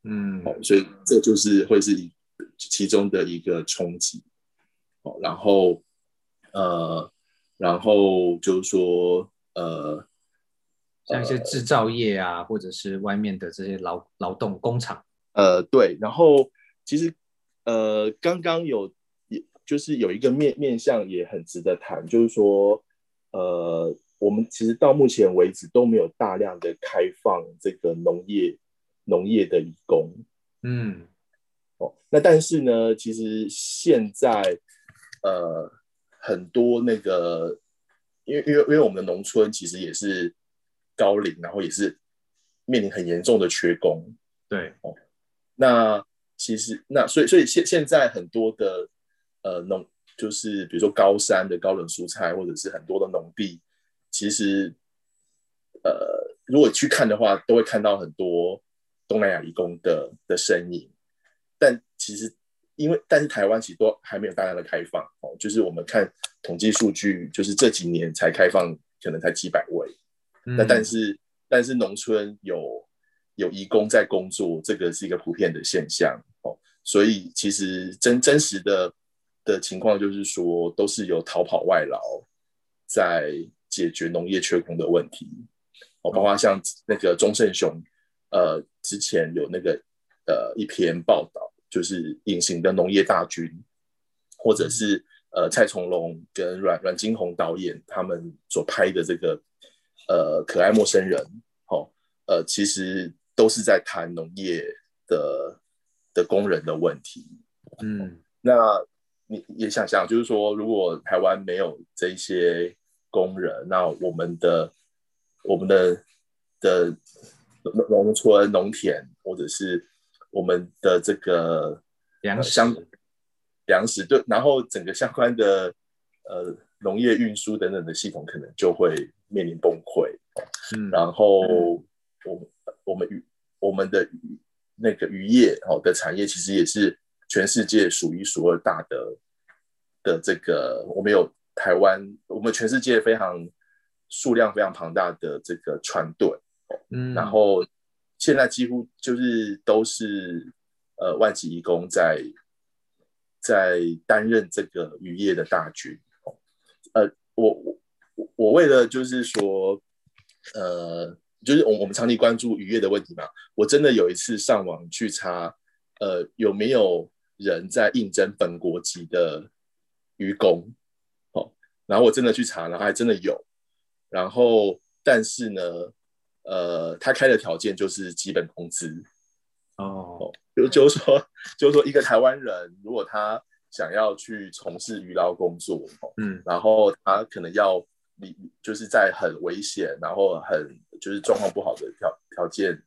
嗯，哦，所以这就是会是一其中的一个冲击，哦，然后呃，然后就是说呃，像一些制造业啊，呃、或者是外面的这些劳劳动工厂，呃，对，然后其实呃，刚刚有也就是有一个面面向也很值得谈，就是说呃，我们其实到目前为止都没有大量的开放这个农业。农业的移工，嗯，哦，那但是呢，其实现在呃很多那个，因为因为因为我们的农村其实也是高龄，然后也是面临很严重的缺工，对，哦，那其实那所以所以现现在很多的呃农就是比如说高山的高冷蔬菜，或者是很多的农地，其实呃如果去看的话，都会看到很多。东南亚移工的的身影，但其实因为但是台湾其实都还没有大量的开放哦，就是我们看统计数据，就是这几年才开放，可能才几百位。嗯、那但是但是农村有有移工在工作，这个是一个普遍的现象哦。所以其实真真实的的情况就是说，都是有逃跑外劳在解决农业缺工的问题哦，包括像那个钟胜雄。呃，之前有那个呃一篇报道，就是隐形的农业大军，或者是呃蔡崇隆跟阮阮经宏导演他们所拍的这个呃可爱陌生人，哦，呃，其实都是在谈农业的的工人的问题。嗯，那你也想想，就是说，如果台湾没有这些工人，那我们的我们的的农农村农田，或者是我们的这个粮食，粮食对，然后整个相关的呃农业运输等等的系统，可能就会面临崩溃。嗯，然后我我们渔我们的渔那个渔业哦的产业，其实也是全世界数一数二大的的这个，我们有台湾，我们全世界非常数量非常庞大的这个船队。嗯，然后现在几乎就是都是呃外籍义工在在担任这个渔业的大军。呃，我我我为了就是说，呃，就是我我们长期关注渔业的问题嘛，我真的有一次上网去查，呃，有没有人在应征本国籍的渔工？哦，然后我真的去查，然后还真的有，然后但是呢。呃，他开的条件就是基本工资哦，就就是说，就是说，一个台湾人如果他想要去从事渔捞工作，嗯，然后他可能要你就是在很危险，然后很就是状况不好的条条件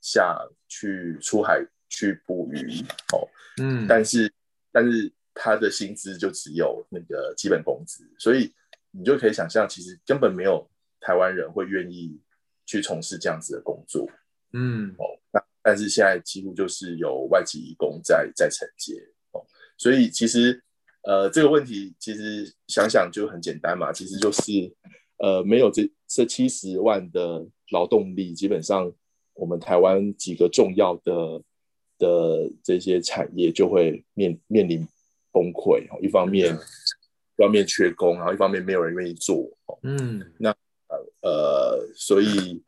下去出海去捕鱼，哦，嗯，但是但是他的薪资就只有那个基本工资，所以你就可以想象，其实根本没有台湾人会愿意。去从事这样子的工作，嗯，哦，那但是现在几乎就是有外籍移工在在承接，哦，所以其实呃这个问题其实想想就很简单嘛，其实就是呃没有这这七十万的劳动力，基本上我们台湾几个重要的的这些产业就会面面临崩溃哦，一方面一方面缺工，然后一方面没有人愿意做，嗯，那。呃，所以，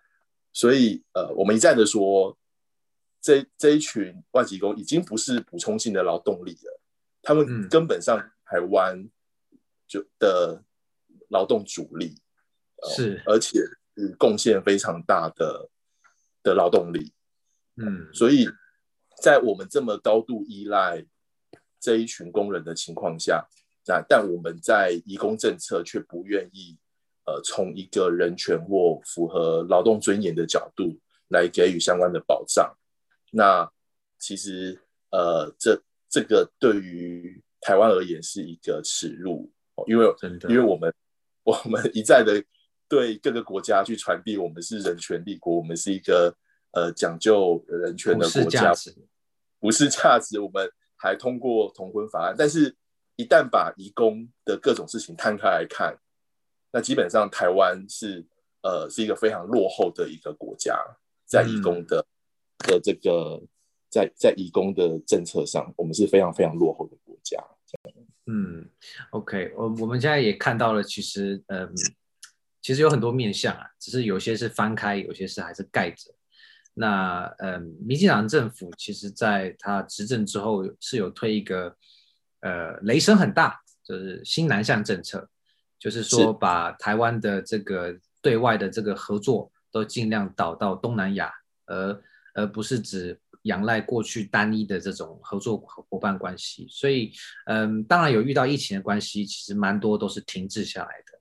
所以，呃，我们一再的说，这这一群外籍工已经不是补充性的劳动力了，他们根本上台湾就的劳动主力，呃、是，而且是贡献非常大的的劳动力，嗯，所以在我们这么高度依赖这一群工人的情况下，那但我们在移工政策却不愿意。呃，从一个人权或符合劳动尊严的角度来给予相关的保障，那其实呃，这这个对于台湾而言是一个耻辱，因为因为我们我们一再的对各个国家去传递我们是人权立国，我们是一个呃讲究人权的国家，不是价值，我们还通过同婚法案，但是一旦把移工的各种事情摊开来看。那基本上，台湾是呃是一个非常落后的一个国家，在移工的、嗯、的这个在在移工的政策上，我们是非常非常落后的国家。嗯，OK，我我们现在也看到了，其实嗯，其实有很多面向啊，只是有些是翻开，有些是还是盖着。那嗯，民进党政府其实在他执政之后是有推一个呃雷声很大，就是新南向政策。就是说，把台湾的这个对外的这个合作都尽量导到东南亚，而而不是只仰赖过去单一的这种合作伙伴关系。所以，嗯，当然有遇到疫情的关系，其实蛮多都是停滞下来的。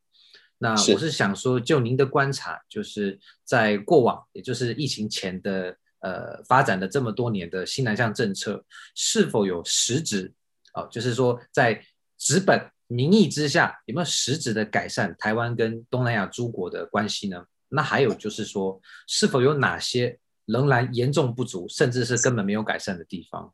那我是想说，就您的观察，就是在过往，也就是疫情前的呃发展的这么多年的新南向政策，是否有实质？哦，就是说在纸本。名义之下有没有实质的改善台湾跟东南亚诸国的关系呢？那还有就是说，是否有哪些仍然严重不足，甚至是根本没有改善的地方？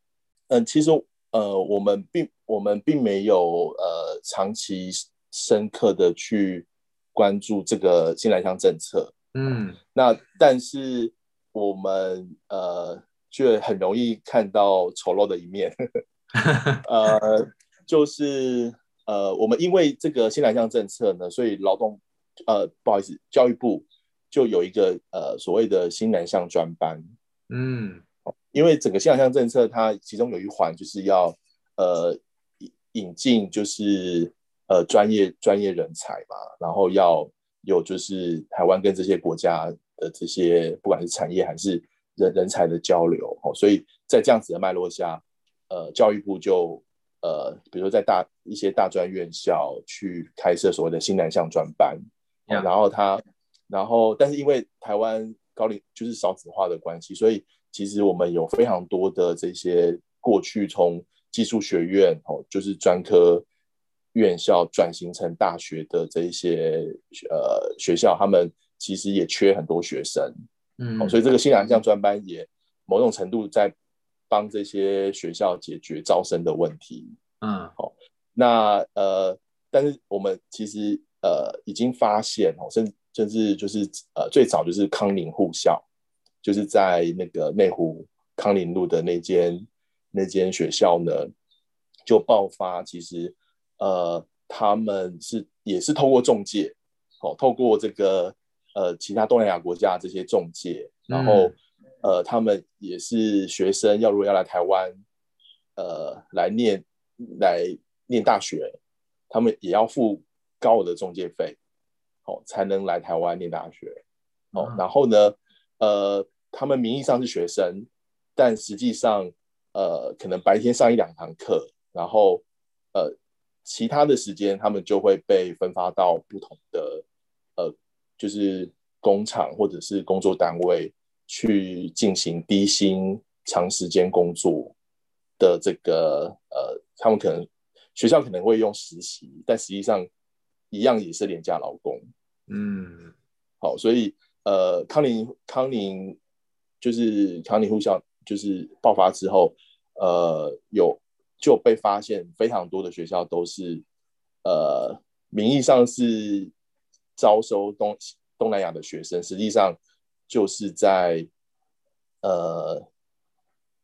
嗯，其实呃，我们并我们并没有呃长期深刻的去关注这个新南向政策。嗯，那但是我们呃却很容易看到丑陋的一面。呃，就是。呃，我们因为这个新南向政策呢，所以劳动，呃，不好意思，教育部就有一个呃所谓的新南向专班，嗯，因为整个新南向政策，它其中有一环就是要呃引进就是呃专业专业人才嘛，然后要有就是台湾跟这些国家的这些不管是产业还是人人才的交流哦，所以在这样子的脉络下，呃，教育部就呃，比如说在大一些大专院校去开设所谓的新南向专班.然后他，然后但是因为台湾高龄就是少子化的关系，所以其实我们有非常多的这些过去从技术学院哦，就是专科院校转型成大学的这一些呃学校，他们其实也缺很多学生，嗯、哦，所以这个新南向专班也某种程度在帮这些学校解决招生的问题，嗯，好、哦，那呃，但是我们其实呃已经发现哦，甚甚至就是呃最早就是康宁护校，就是在那个内湖康宁路的那间。那间学校呢，就爆发，其实，呃，他们是也是透过中介，哦，透过这个呃其他东南亚国家这些中介，然后、嗯、呃，他们也是学生要如果要来台湾，呃，来念来念大学，他们也要付高额的中介费，哦，才能来台湾念大学，哦，嗯、然后呢，呃，他们名义上是学生，但实际上。呃，可能白天上一两堂课，然后呃，其他的时间他们就会被分发到不同的呃，就是工厂或者是工作单位去进行低薪长时间工作的这个呃，他们可能学校可能会用实习，但实际上一样也是廉价劳工。嗯，好，所以呃，康宁康宁就是康宁护校。就是爆发之后，呃，有就被发现非常多的学校都是，呃，名义上是招收东东南亚的学生，实际上就是在，呃，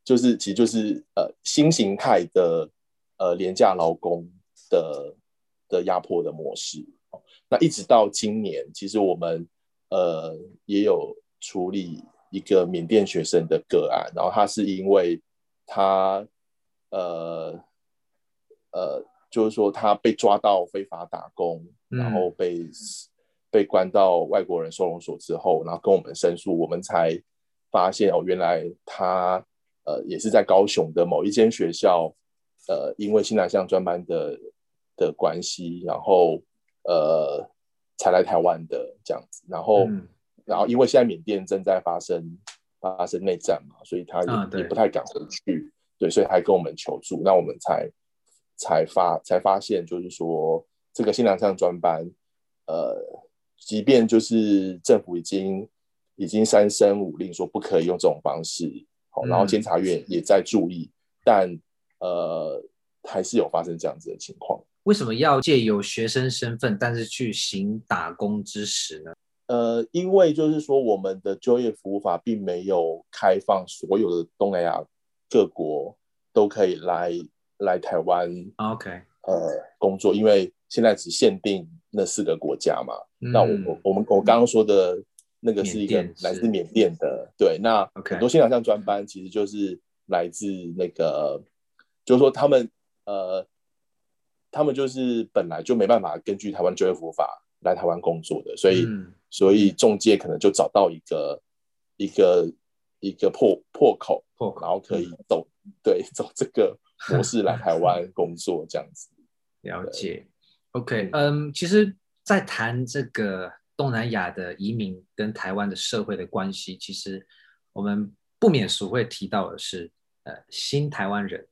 就是其实就是呃新形态的呃廉价劳工的的压迫的模式。那一直到今年，其实我们呃也有处理。一个缅甸学生的个案，然后他是因为他呃呃，就是说他被抓到非法打工，嗯、然后被被关到外国人收容所之后，然后跟我们申诉，我们才发现哦，原来他呃也是在高雄的某一间学校，呃，因为新南向专班的的关系，然后呃才来台湾的这样子，然后。嗯然后，因为现在缅甸正在发生发生内战嘛，所以他也、啊、也不太敢回去，对，所以还跟我们求助，那我们才才发才发现，就是说这个新南向专班，呃，即便就是政府已经已经三声五令说不可以用这种方式，好、嗯，然后监察院也在注意，但呃，还是有发生这样子的情况。为什么要借由学生身份，但是去行打工之实呢？呃，因为就是说，我们的就业服务法并没有开放所有的东南亚各国都可以来来台湾，OK，呃，工作，因为现在只限定那四个国家嘛。嗯、那我我我们我刚刚说的那个是一个来自缅甸的，对，那很多新南向专班其实就是来自那个，就是说他们呃，他们就是本来就没办法根据台湾就业服务法来台湾工作的，所以。嗯。所以中介可能就找到一个一个一个破破口，破口，然后可以走、嗯、对 走这个模式来台湾工作这样子。了解，OK，嗯，其实，在谈这个东南亚的移民跟台湾的社会的关系，其实我们不免俗会提到的是，呃，新台湾人。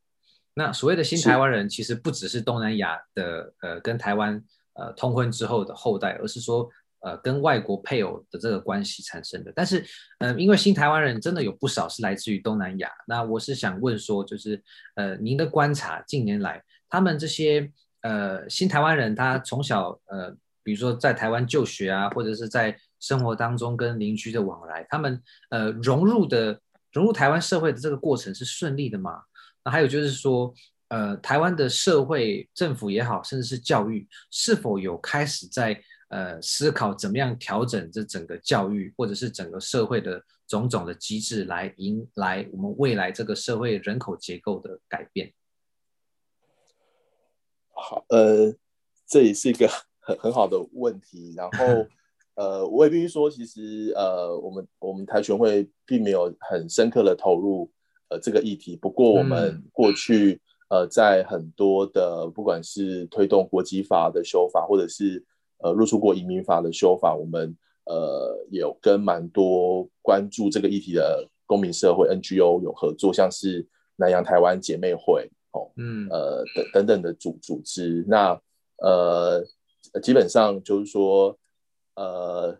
那所谓的新台湾人，其实不只是东南亚的呃跟台湾呃通婚之后的后代，而是说。呃，跟外国配偶的这个关系产生的，但是，嗯、呃，因为新台湾人真的有不少是来自于东南亚，那我是想问说，就是，呃，您的观察，近年来他们这些呃新台湾人，他从小呃，比如说在台湾就学啊，或者是在生活当中跟邻居的往来，他们呃融入的融入台湾社会的这个过程是顺利的吗？那还有就是说，呃，台湾的社会政府也好，甚至是教育，是否有开始在呃，思考怎么样调整这整个教育，或者是整个社会的种种的机制，来迎来我们未来这个社会人口结构的改变。好，呃，这也是一个很很好的问题。然后，呃，我也必须说，其实呃，我们我们台权会并没有很深刻的投入呃这个议题。不过，我们过去、嗯、呃在很多的不管是推动国籍法的修法，或者是呃入出国移民法的修法，我们呃有跟蛮多关注这个议题的公民社会 NGO 有合作，像是南洋台湾姐妹会。嗯，呃，等等等的组组织，那呃，基本上就是说，呃，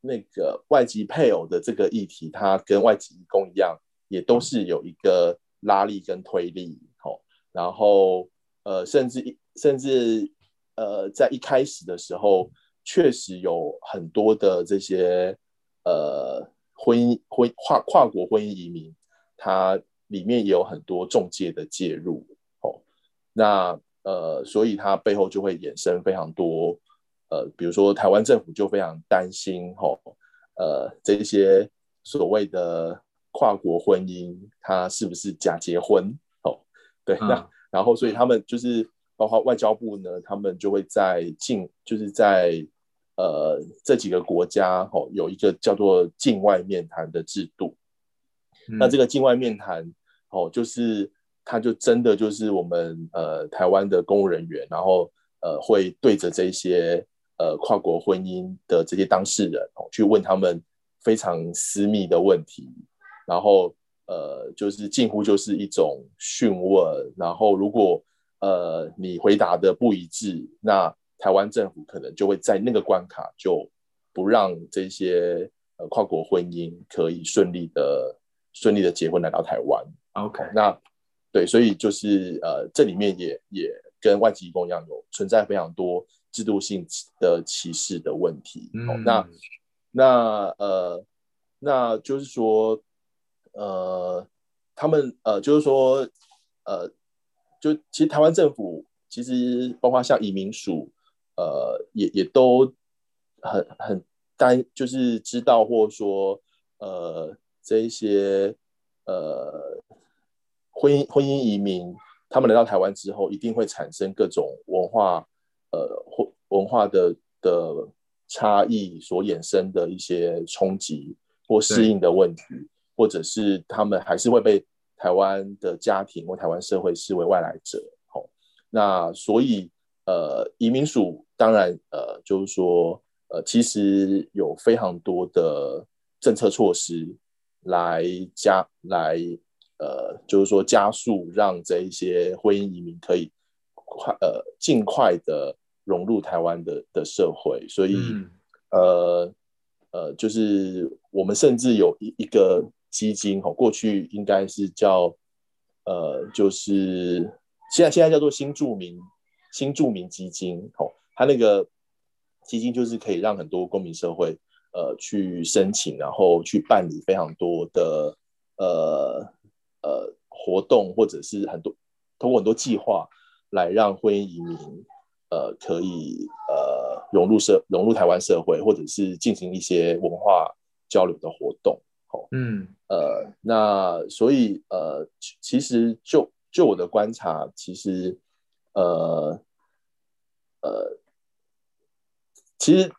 那个外籍配偶的这个议题，它跟外籍移工一样，也都是有一个拉力跟推力，哦，然后呃，甚至甚至呃，在一开始的时候，确实有很多的这些呃婚姻婚跨跨国婚姻移民，它。里面也有很多中介的介入，哦，那呃，所以它背后就会衍生非常多，呃，比如说台湾政府就非常担心，吼、哦，呃，这些所谓的跨国婚姻，它是不是假结婚？哦，对，嗯、那然后所以他们就是包括外交部呢，他们就会在境，就是在呃这几个国家，吼、哦，有一个叫做境外面谈的制度，嗯、那这个境外面谈。哦，就是他，就真的就是我们呃台湾的公务人员，然后呃会对着这些呃跨国婚姻的这些当事人哦，去问他们非常私密的问题，然后呃就是近乎就是一种讯问，然后如果呃你回答的不一致，那台湾政府可能就会在那个关卡就不让这些呃跨国婚姻可以顺利的顺利的结婚来到台湾。OK，那对，所以就是呃，这里面也也跟外籍移工一样，有存在非常多制度性的歧视的问题。嗯，哦、那那呃，那就是说呃，他们呃，就是说呃，就其实台湾政府其实包括像移民署呃，也也都很很担，就是知道或者说呃这一些呃。婚姻婚姻移民，他们来到台湾之后，一定会产生各种文化，呃，或文化的的差异所衍生的一些冲击或适应的问题，或者是他们还是会被台湾的家庭或台湾社会视为外来者。哦，那所以呃，移民署当然呃，就是说呃，其实有非常多的政策措施来加来。呃，就是说加速让这一些婚姻移民可以快呃尽快的融入台湾的的社会，所以、嗯、呃呃，就是我们甚至有一一个基金哦，过去应该是叫呃，就是现在现在叫做新住民新住民基金哦，它那个基金就是可以让很多公民社会呃去申请，然后去办理非常多的呃。呃，活动或者是很多通过很多计划来让婚姻移民呃可以呃融入社融入台湾社会，或者是进行一些文化交流的活动。哦，嗯，呃，那所以呃，其实就就我的观察，其实呃呃，其实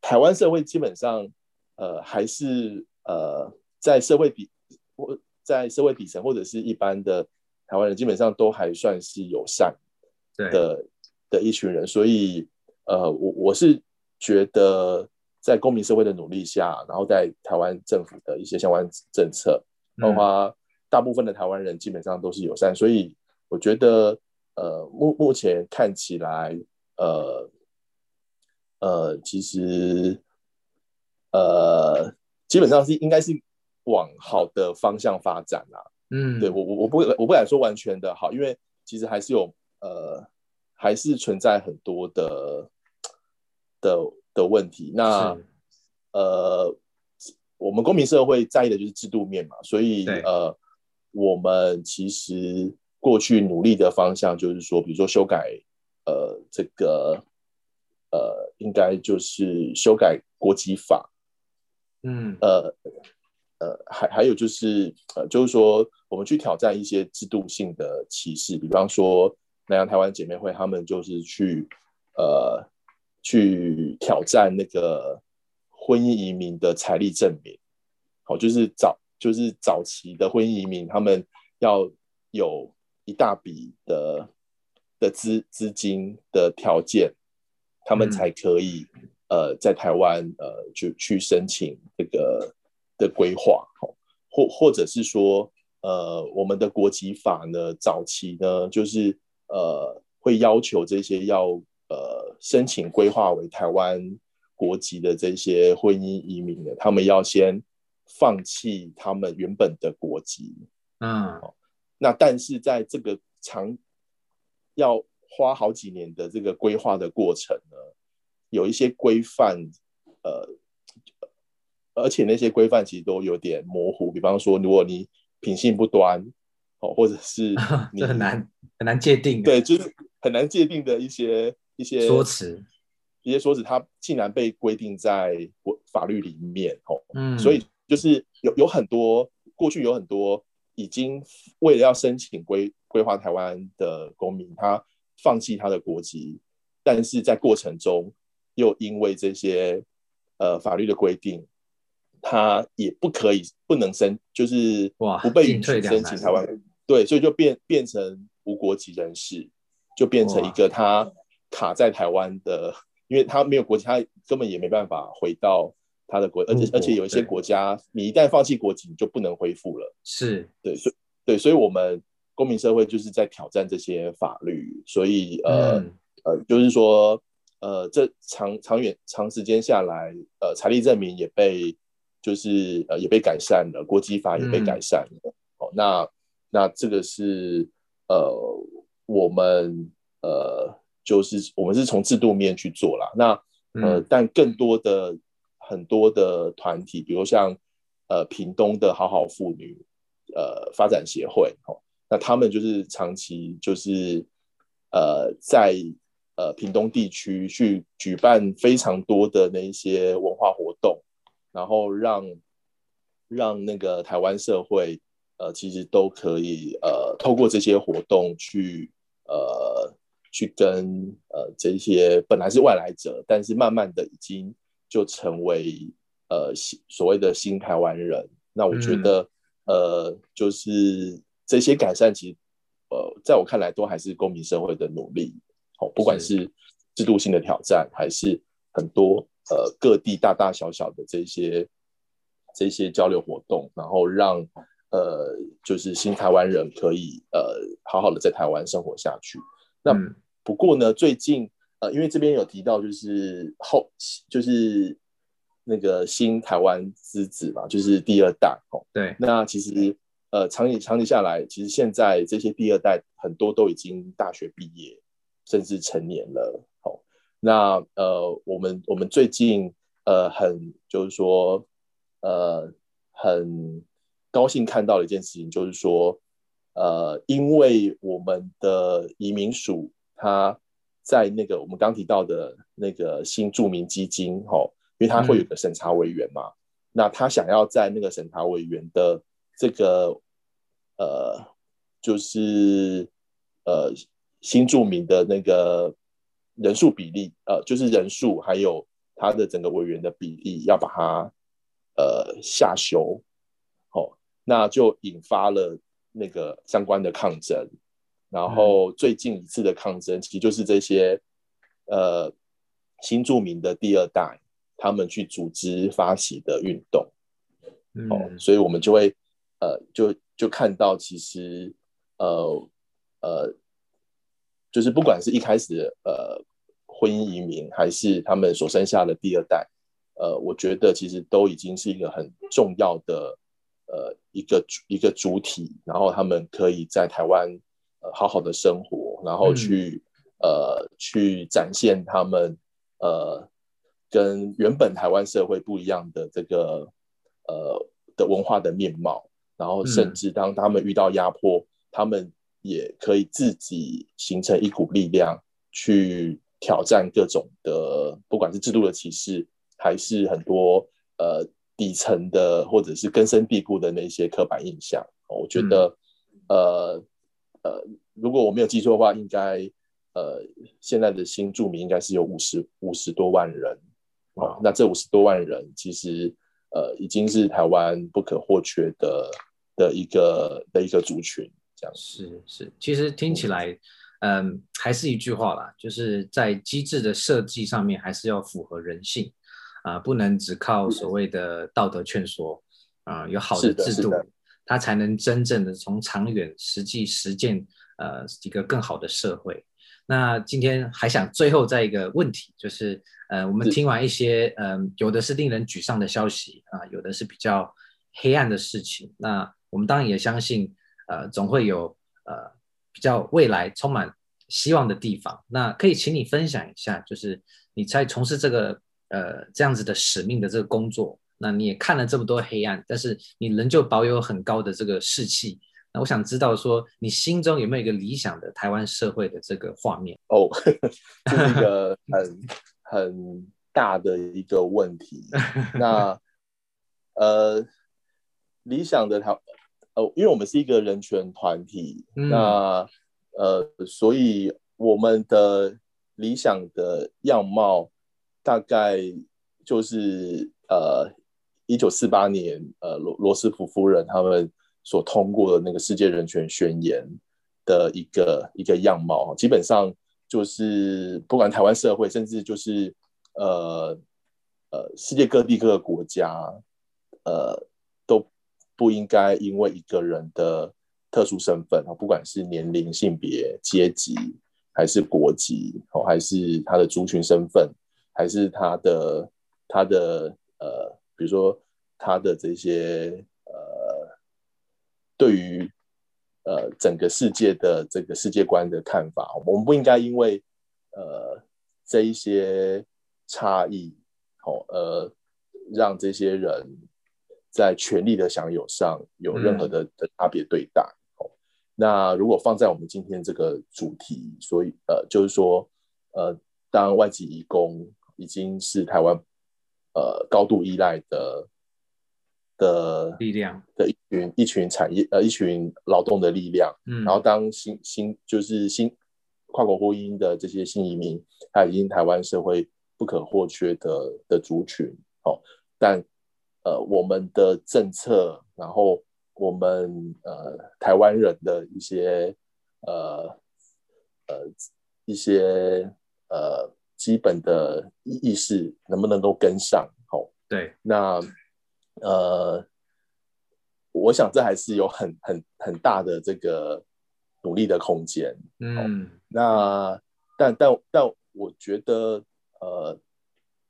台湾社会基本上呃还是呃在社会比我。在社会底层或者是一般的台湾人，基本上都还算是友善的的一群人，所以呃，我我是觉得在公民社会的努力下，然后在台湾政府的一些相关政策，包括大部分的台湾人基本上都是友善，所以我觉得呃，目目前看起来，呃呃，其实呃，基本上是应该是。往好的方向发展啊，嗯，对我我我不我不敢说完全的好，因为其实还是有呃还是存在很多的的的问题。那呃，我们公民社会在意的就是制度面嘛，所以呃，我们其实过去努力的方向就是说，比如说修改呃这个呃应该就是修改国籍法，嗯。呃。呃，还还有就是，呃，就是说，我们去挑战一些制度性的歧视，比方说，南洋台湾姐妹会，他们就是去呃去挑战那个婚姻移民的财力证明，好，就是早就是早期的婚姻移民，他们要有一大笔的的资资金的条件，他们才可以、嗯、呃在台湾呃就去申请这个的规划，或或者是说。呃，我们的国籍法呢，早期呢，就是呃，会要求这些要呃申请规划为台湾国籍的这些婚姻移民的，他们要先放弃他们原本的国籍。嗯，哦，那但是在这个长要花好几年的这个规划的过程呢，有一些规范，呃，而且那些规范其实都有点模糊，比方说，如果你品性不端，哦，或者是 这很难很难界定，对，就是很难界定的一些一些说辞，一些说辞，它竟然被规定在法律里面，哦，嗯，所以就是有有很多过去有很多已经为了要申请规规划台湾的公民，他放弃他的国籍，但是在过程中又因为这些呃法律的规定。他也不可以不能申，就是不被允许申请台湾，对，所以就变变成无国籍人士，就变成一个他卡在台湾的，因为他没有国籍，他根本也没办法回到他的国，而且而且有一些国家，你一旦放弃国籍，你就不能恢复了。是。对，所以对，所以我们公民社会就是在挑战这些法律，所以呃、嗯、呃，就是说呃，这长长远长时间下来，呃，财力证明也被。就是呃也被改善了，国际法也被改善了。嗯、哦，那那这个是呃我们呃就是我们是从制度面去做啦。那呃、嗯、但更多的很多的团体，比如像呃屏东的好好妇女呃发展协会，哦，那他们就是长期就是呃在呃屏东地区去举办非常多的那一些文化活动。然后让让那个台湾社会，呃，其实都可以呃，透过这些活动去呃，去跟呃这些本来是外来者，但是慢慢的已经就成为呃所谓的新台湾人。那我觉得、嗯、呃，就是这些改善，其实呃，在我看来都还是公民社会的努力。好、哦，不管是制度性的挑战，还是很多。呃，各地大大小小的这些这些交流活动，然后让呃，就是新台湾人可以呃，好好的在台湾生活下去。那不过呢，最近呃，因为这边有提到，就是后就是那个新台湾之子嘛，就是第二代哦。对。那其实呃，长期长期下来，其实现在这些第二代很多都已经大学毕业，甚至成年了。那呃，我们我们最近呃很就是说呃很高兴看到的一件事情，就是说呃，因为我们的移民署它在那个我们刚提到的那个新住民基金哈，因为它会有个审查委员嘛，嗯、那他想要在那个审查委员的这个呃就是呃新著名的那个。人数比例，呃，就是人数还有他的整个委员的比例，要把它呃下修，哦，那就引发了那个相关的抗争。然后最近一次的抗争，其实就是这些呃新住民的第二代，他们去组织发起的运动，哦，所以我们就会呃就就看到，其实呃呃，就是不管是一开始呃。婚姻移民还是他们所生下的第二代，呃，我觉得其实都已经是一个很重要的呃一个一个主体，然后他们可以在台湾呃好好的生活，然后去、嗯、呃去展现他们呃跟原本台湾社会不一样的这个呃的文化的面貌，然后甚至当他们遇到压迫，嗯、他们也可以自己形成一股力量去。挑战各种的，不管是制度的歧视，还是很多呃底层的，或者是根深蒂固的那些刻板印象。我觉得，嗯、呃呃，如果我没有记错的话，应该呃现在的新住民应该是有五十五十多万人。哦，那这五十多万人其实呃已经是台湾不可或缺的的一个的一个族群，这样。是是，其实听起来，嗯，嗯，还是一句话啦，就是在机制的设计上面还是要符合人性啊，呃，不能只靠所谓的道德劝说啊，呃，有好的制度，它才能真正的从长远实际实践呃一个更好的社会。那今天还想最后再一个问题，就是呃，我们听完一些嗯、呃，有的是令人沮丧的消息啊、呃，有的是比较黑暗的事情。那我们当然也相信，呃，总会有呃比较未来充满希望的地方。那可以请你分享一下，就是你在从事这个呃这样子的使命的这个工作，那你也看了这么多黑暗，但是你仍旧保有很高的这个士气。那我想知道说，你心中有没有一个理想的台湾社会的这个画面？哦，这是一个很很大的一个问题。那呃，理想的台，呃，因为我们是一个人权团体，嗯、那呃，所以我们的理想的样貌大概就是呃，一九四八年，呃，罗罗斯福夫人他们。所通过的那个世界人权宣言的一个一个样貌，基本上就是不管台湾社会，甚至就是呃呃世界各地各个国家，呃都不应该因为一个人的特殊身份啊，不管是年龄、性别、阶级，还是国籍，哦，还是他的族群身份，还是他的他的呃，比如说他的这些呃。对于呃整个世界的这个世界观的看法，我们不应该因为呃这一些差异，哦，呃让这些人在权利的享有上有任何的的差别对待。哦，那如果放在我们今天这个主题，所以呃就是说呃当外籍移工已经是台湾呃高度依赖的。的力量的一群一群产业呃一群劳动的力量，嗯，然后当新新就是新跨国婚姻的这些新移民，他已经台湾社会不可或缺的的族群，哦，但呃我们的政策，然后我们呃台湾人的一些呃呃一些呃基本的意识能不能够跟上？哦，对，那。呃，我想这还是有很很很大的这个努力的空间。嗯，那但但但我觉得，呃，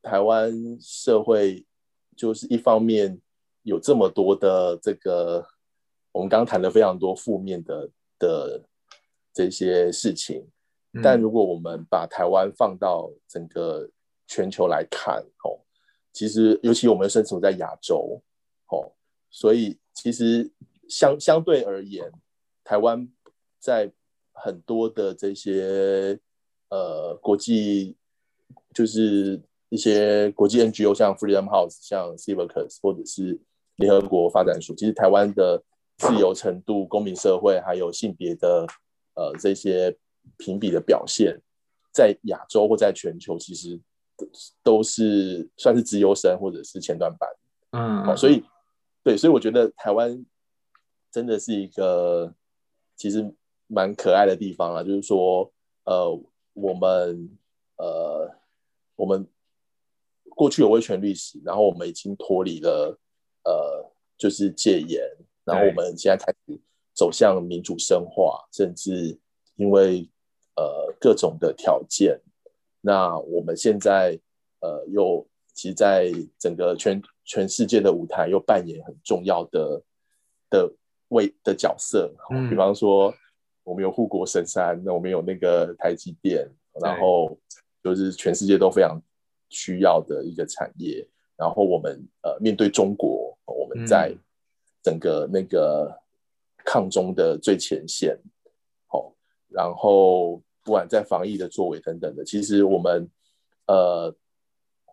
台湾社会就是一方面有这么多的这个，我们刚刚谈了非常多负面的的这些事情，嗯，但如果我们把台湾放到整个全球来看，哦。其实，尤其我们身处在亚洲，哦，所以其实相相对而言，台湾在很多的这些呃国际，就是一些国际 NGO，像 Freedom House、像 Civicus 或者是联合国发展署，其实台湾的自由程度、公民社会还有性别的呃这些评比的表现，在亚洲或在全球，其实。都是算是资优生或者是前段班，嗯，哦，所以对，所以我觉得台湾真的是一个其实蛮可爱的地方啊，就是说，呃，我们呃，我们过去有威权历史，然后我们已经脱离了呃，就是戒严，然后我们现在开始走向民主深化，甚至因为呃各种的条件。那我们现在，呃，又其实在整个全全世界的舞台又扮演很重要的的位的角色。嗯，比方说，我们有护国神山，那我们有那个台积电，然后就是全世界都非常需要的一个产业。然后我们呃面对中国，我们在整个那个抗中的最前线。好，然后。不管在防疫的作为等等的，其实我们呃，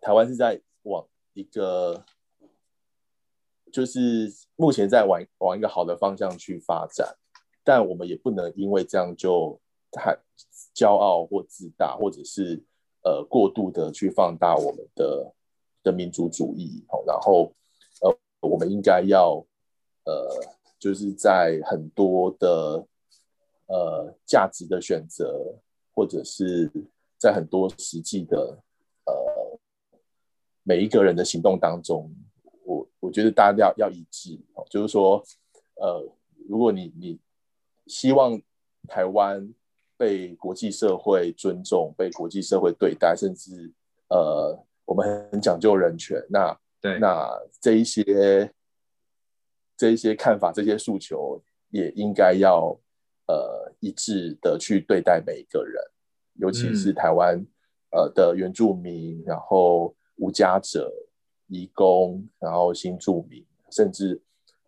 台湾是在往一个，就是目前在往往一个好的方向去发展，但我们也不能因为这样就太骄傲或自大，或者是呃过度的去放大我们的的民族主义。然后呃，我们应该要呃，就是在很多的呃价值的选择，或者是在很多实际的呃每一个人的行动当中，我我觉得大家要要一致，就是说呃，如果你你。希望台湾被国际社会尊重，被国际社会对待，甚至呃，我们很讲究人权。那对，那这一些这一些看法，这些诉求，也应该要呃一致的去对待每一个人，尤其是台湾、嗯、呃的原住民，然后无家者、移工，然后新住民，甚至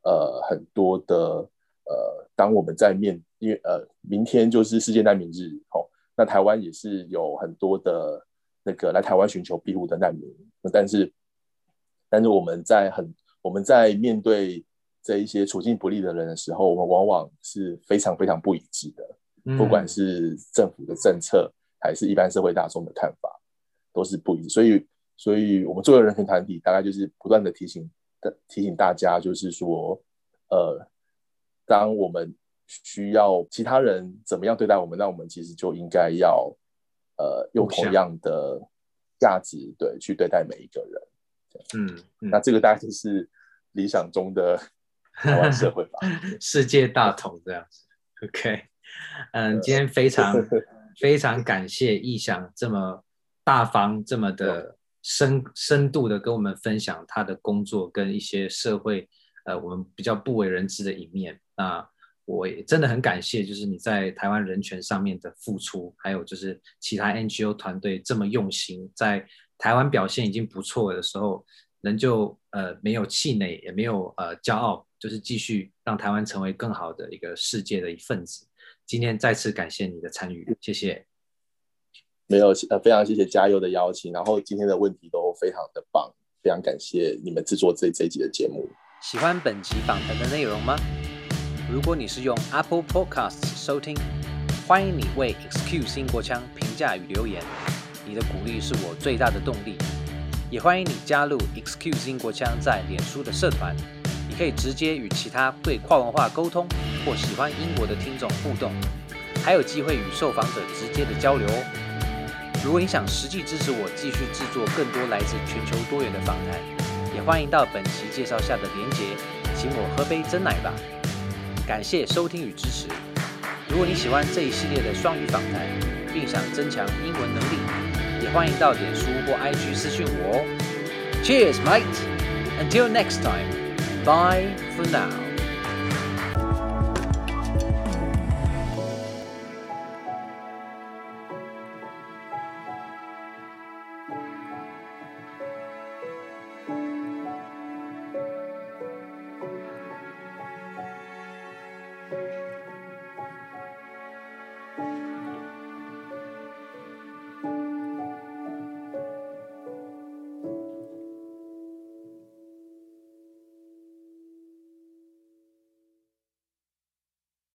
呃很多的。呃，当我们在面，因为呃，明天就是世界难民日，哦，那台湾也是有很多的那个来台湾寻求庇护的难民，但是，但是我们在很我们在面对这一些处境不利的人的时候，我们往往是非常非常不一致的，不管是政府的政策，还是一般社会大众的看法，都是不一致。所以，所以我们作为人权团体，大概就是不断的提醒的提醒大家，就是说，呃。当我们需要其他人怎么样对待我们，那我们其实就应该要呃用同样的价值对去对待每一个人。嗯，嗯，那这个大概就是理想中的 台湾社会吧，世界大同这样子。OK，嗯，今天非常 非常感谢义祥这么大方、这么的深深度的跟我们分享他的工作跟一些社会呃我们比较不为人知的一面。那我也真的很感谢，就是你在台湾人权上面的付出，还有就是其他 NGO 团队这么用心，在台湾表现已经不错的时候，仍旧呃没有气馁，也没有呃骄傲，就是继续让台湾成为更好的一个世界的一份子。今天再次感谢你的参与，谢谢。没有呃，非常谢谢嘉佑的邀请，然后今天的问题都非常的棒，非常感谢你们制作这这一集的节目。喜欢本集访谈的内容吗？如果你是用 Apple Podcasts 收听，欢迎你为 Excuse 英国腔评价与留言，你的鼓励是我最大的动力。也欢迎你加入 Excuse 英国腔在脸书的社团，你可以直接与其他对跨文化沟通或喜欢英国的听众互动，还有机会与受访者直接的交流哦。如果你想实际支持我继续制作更多来自全球多元的访谈，也欢迎到本期介绍下的连结，请我喝杯真奶吧。感谢收听与支持。如果你喜欢这一系列的双语访谈，并想增强英文能力，也欢迎到脸书或 IG 私讯我哦。Cheers, mate! Until next time, bye for now.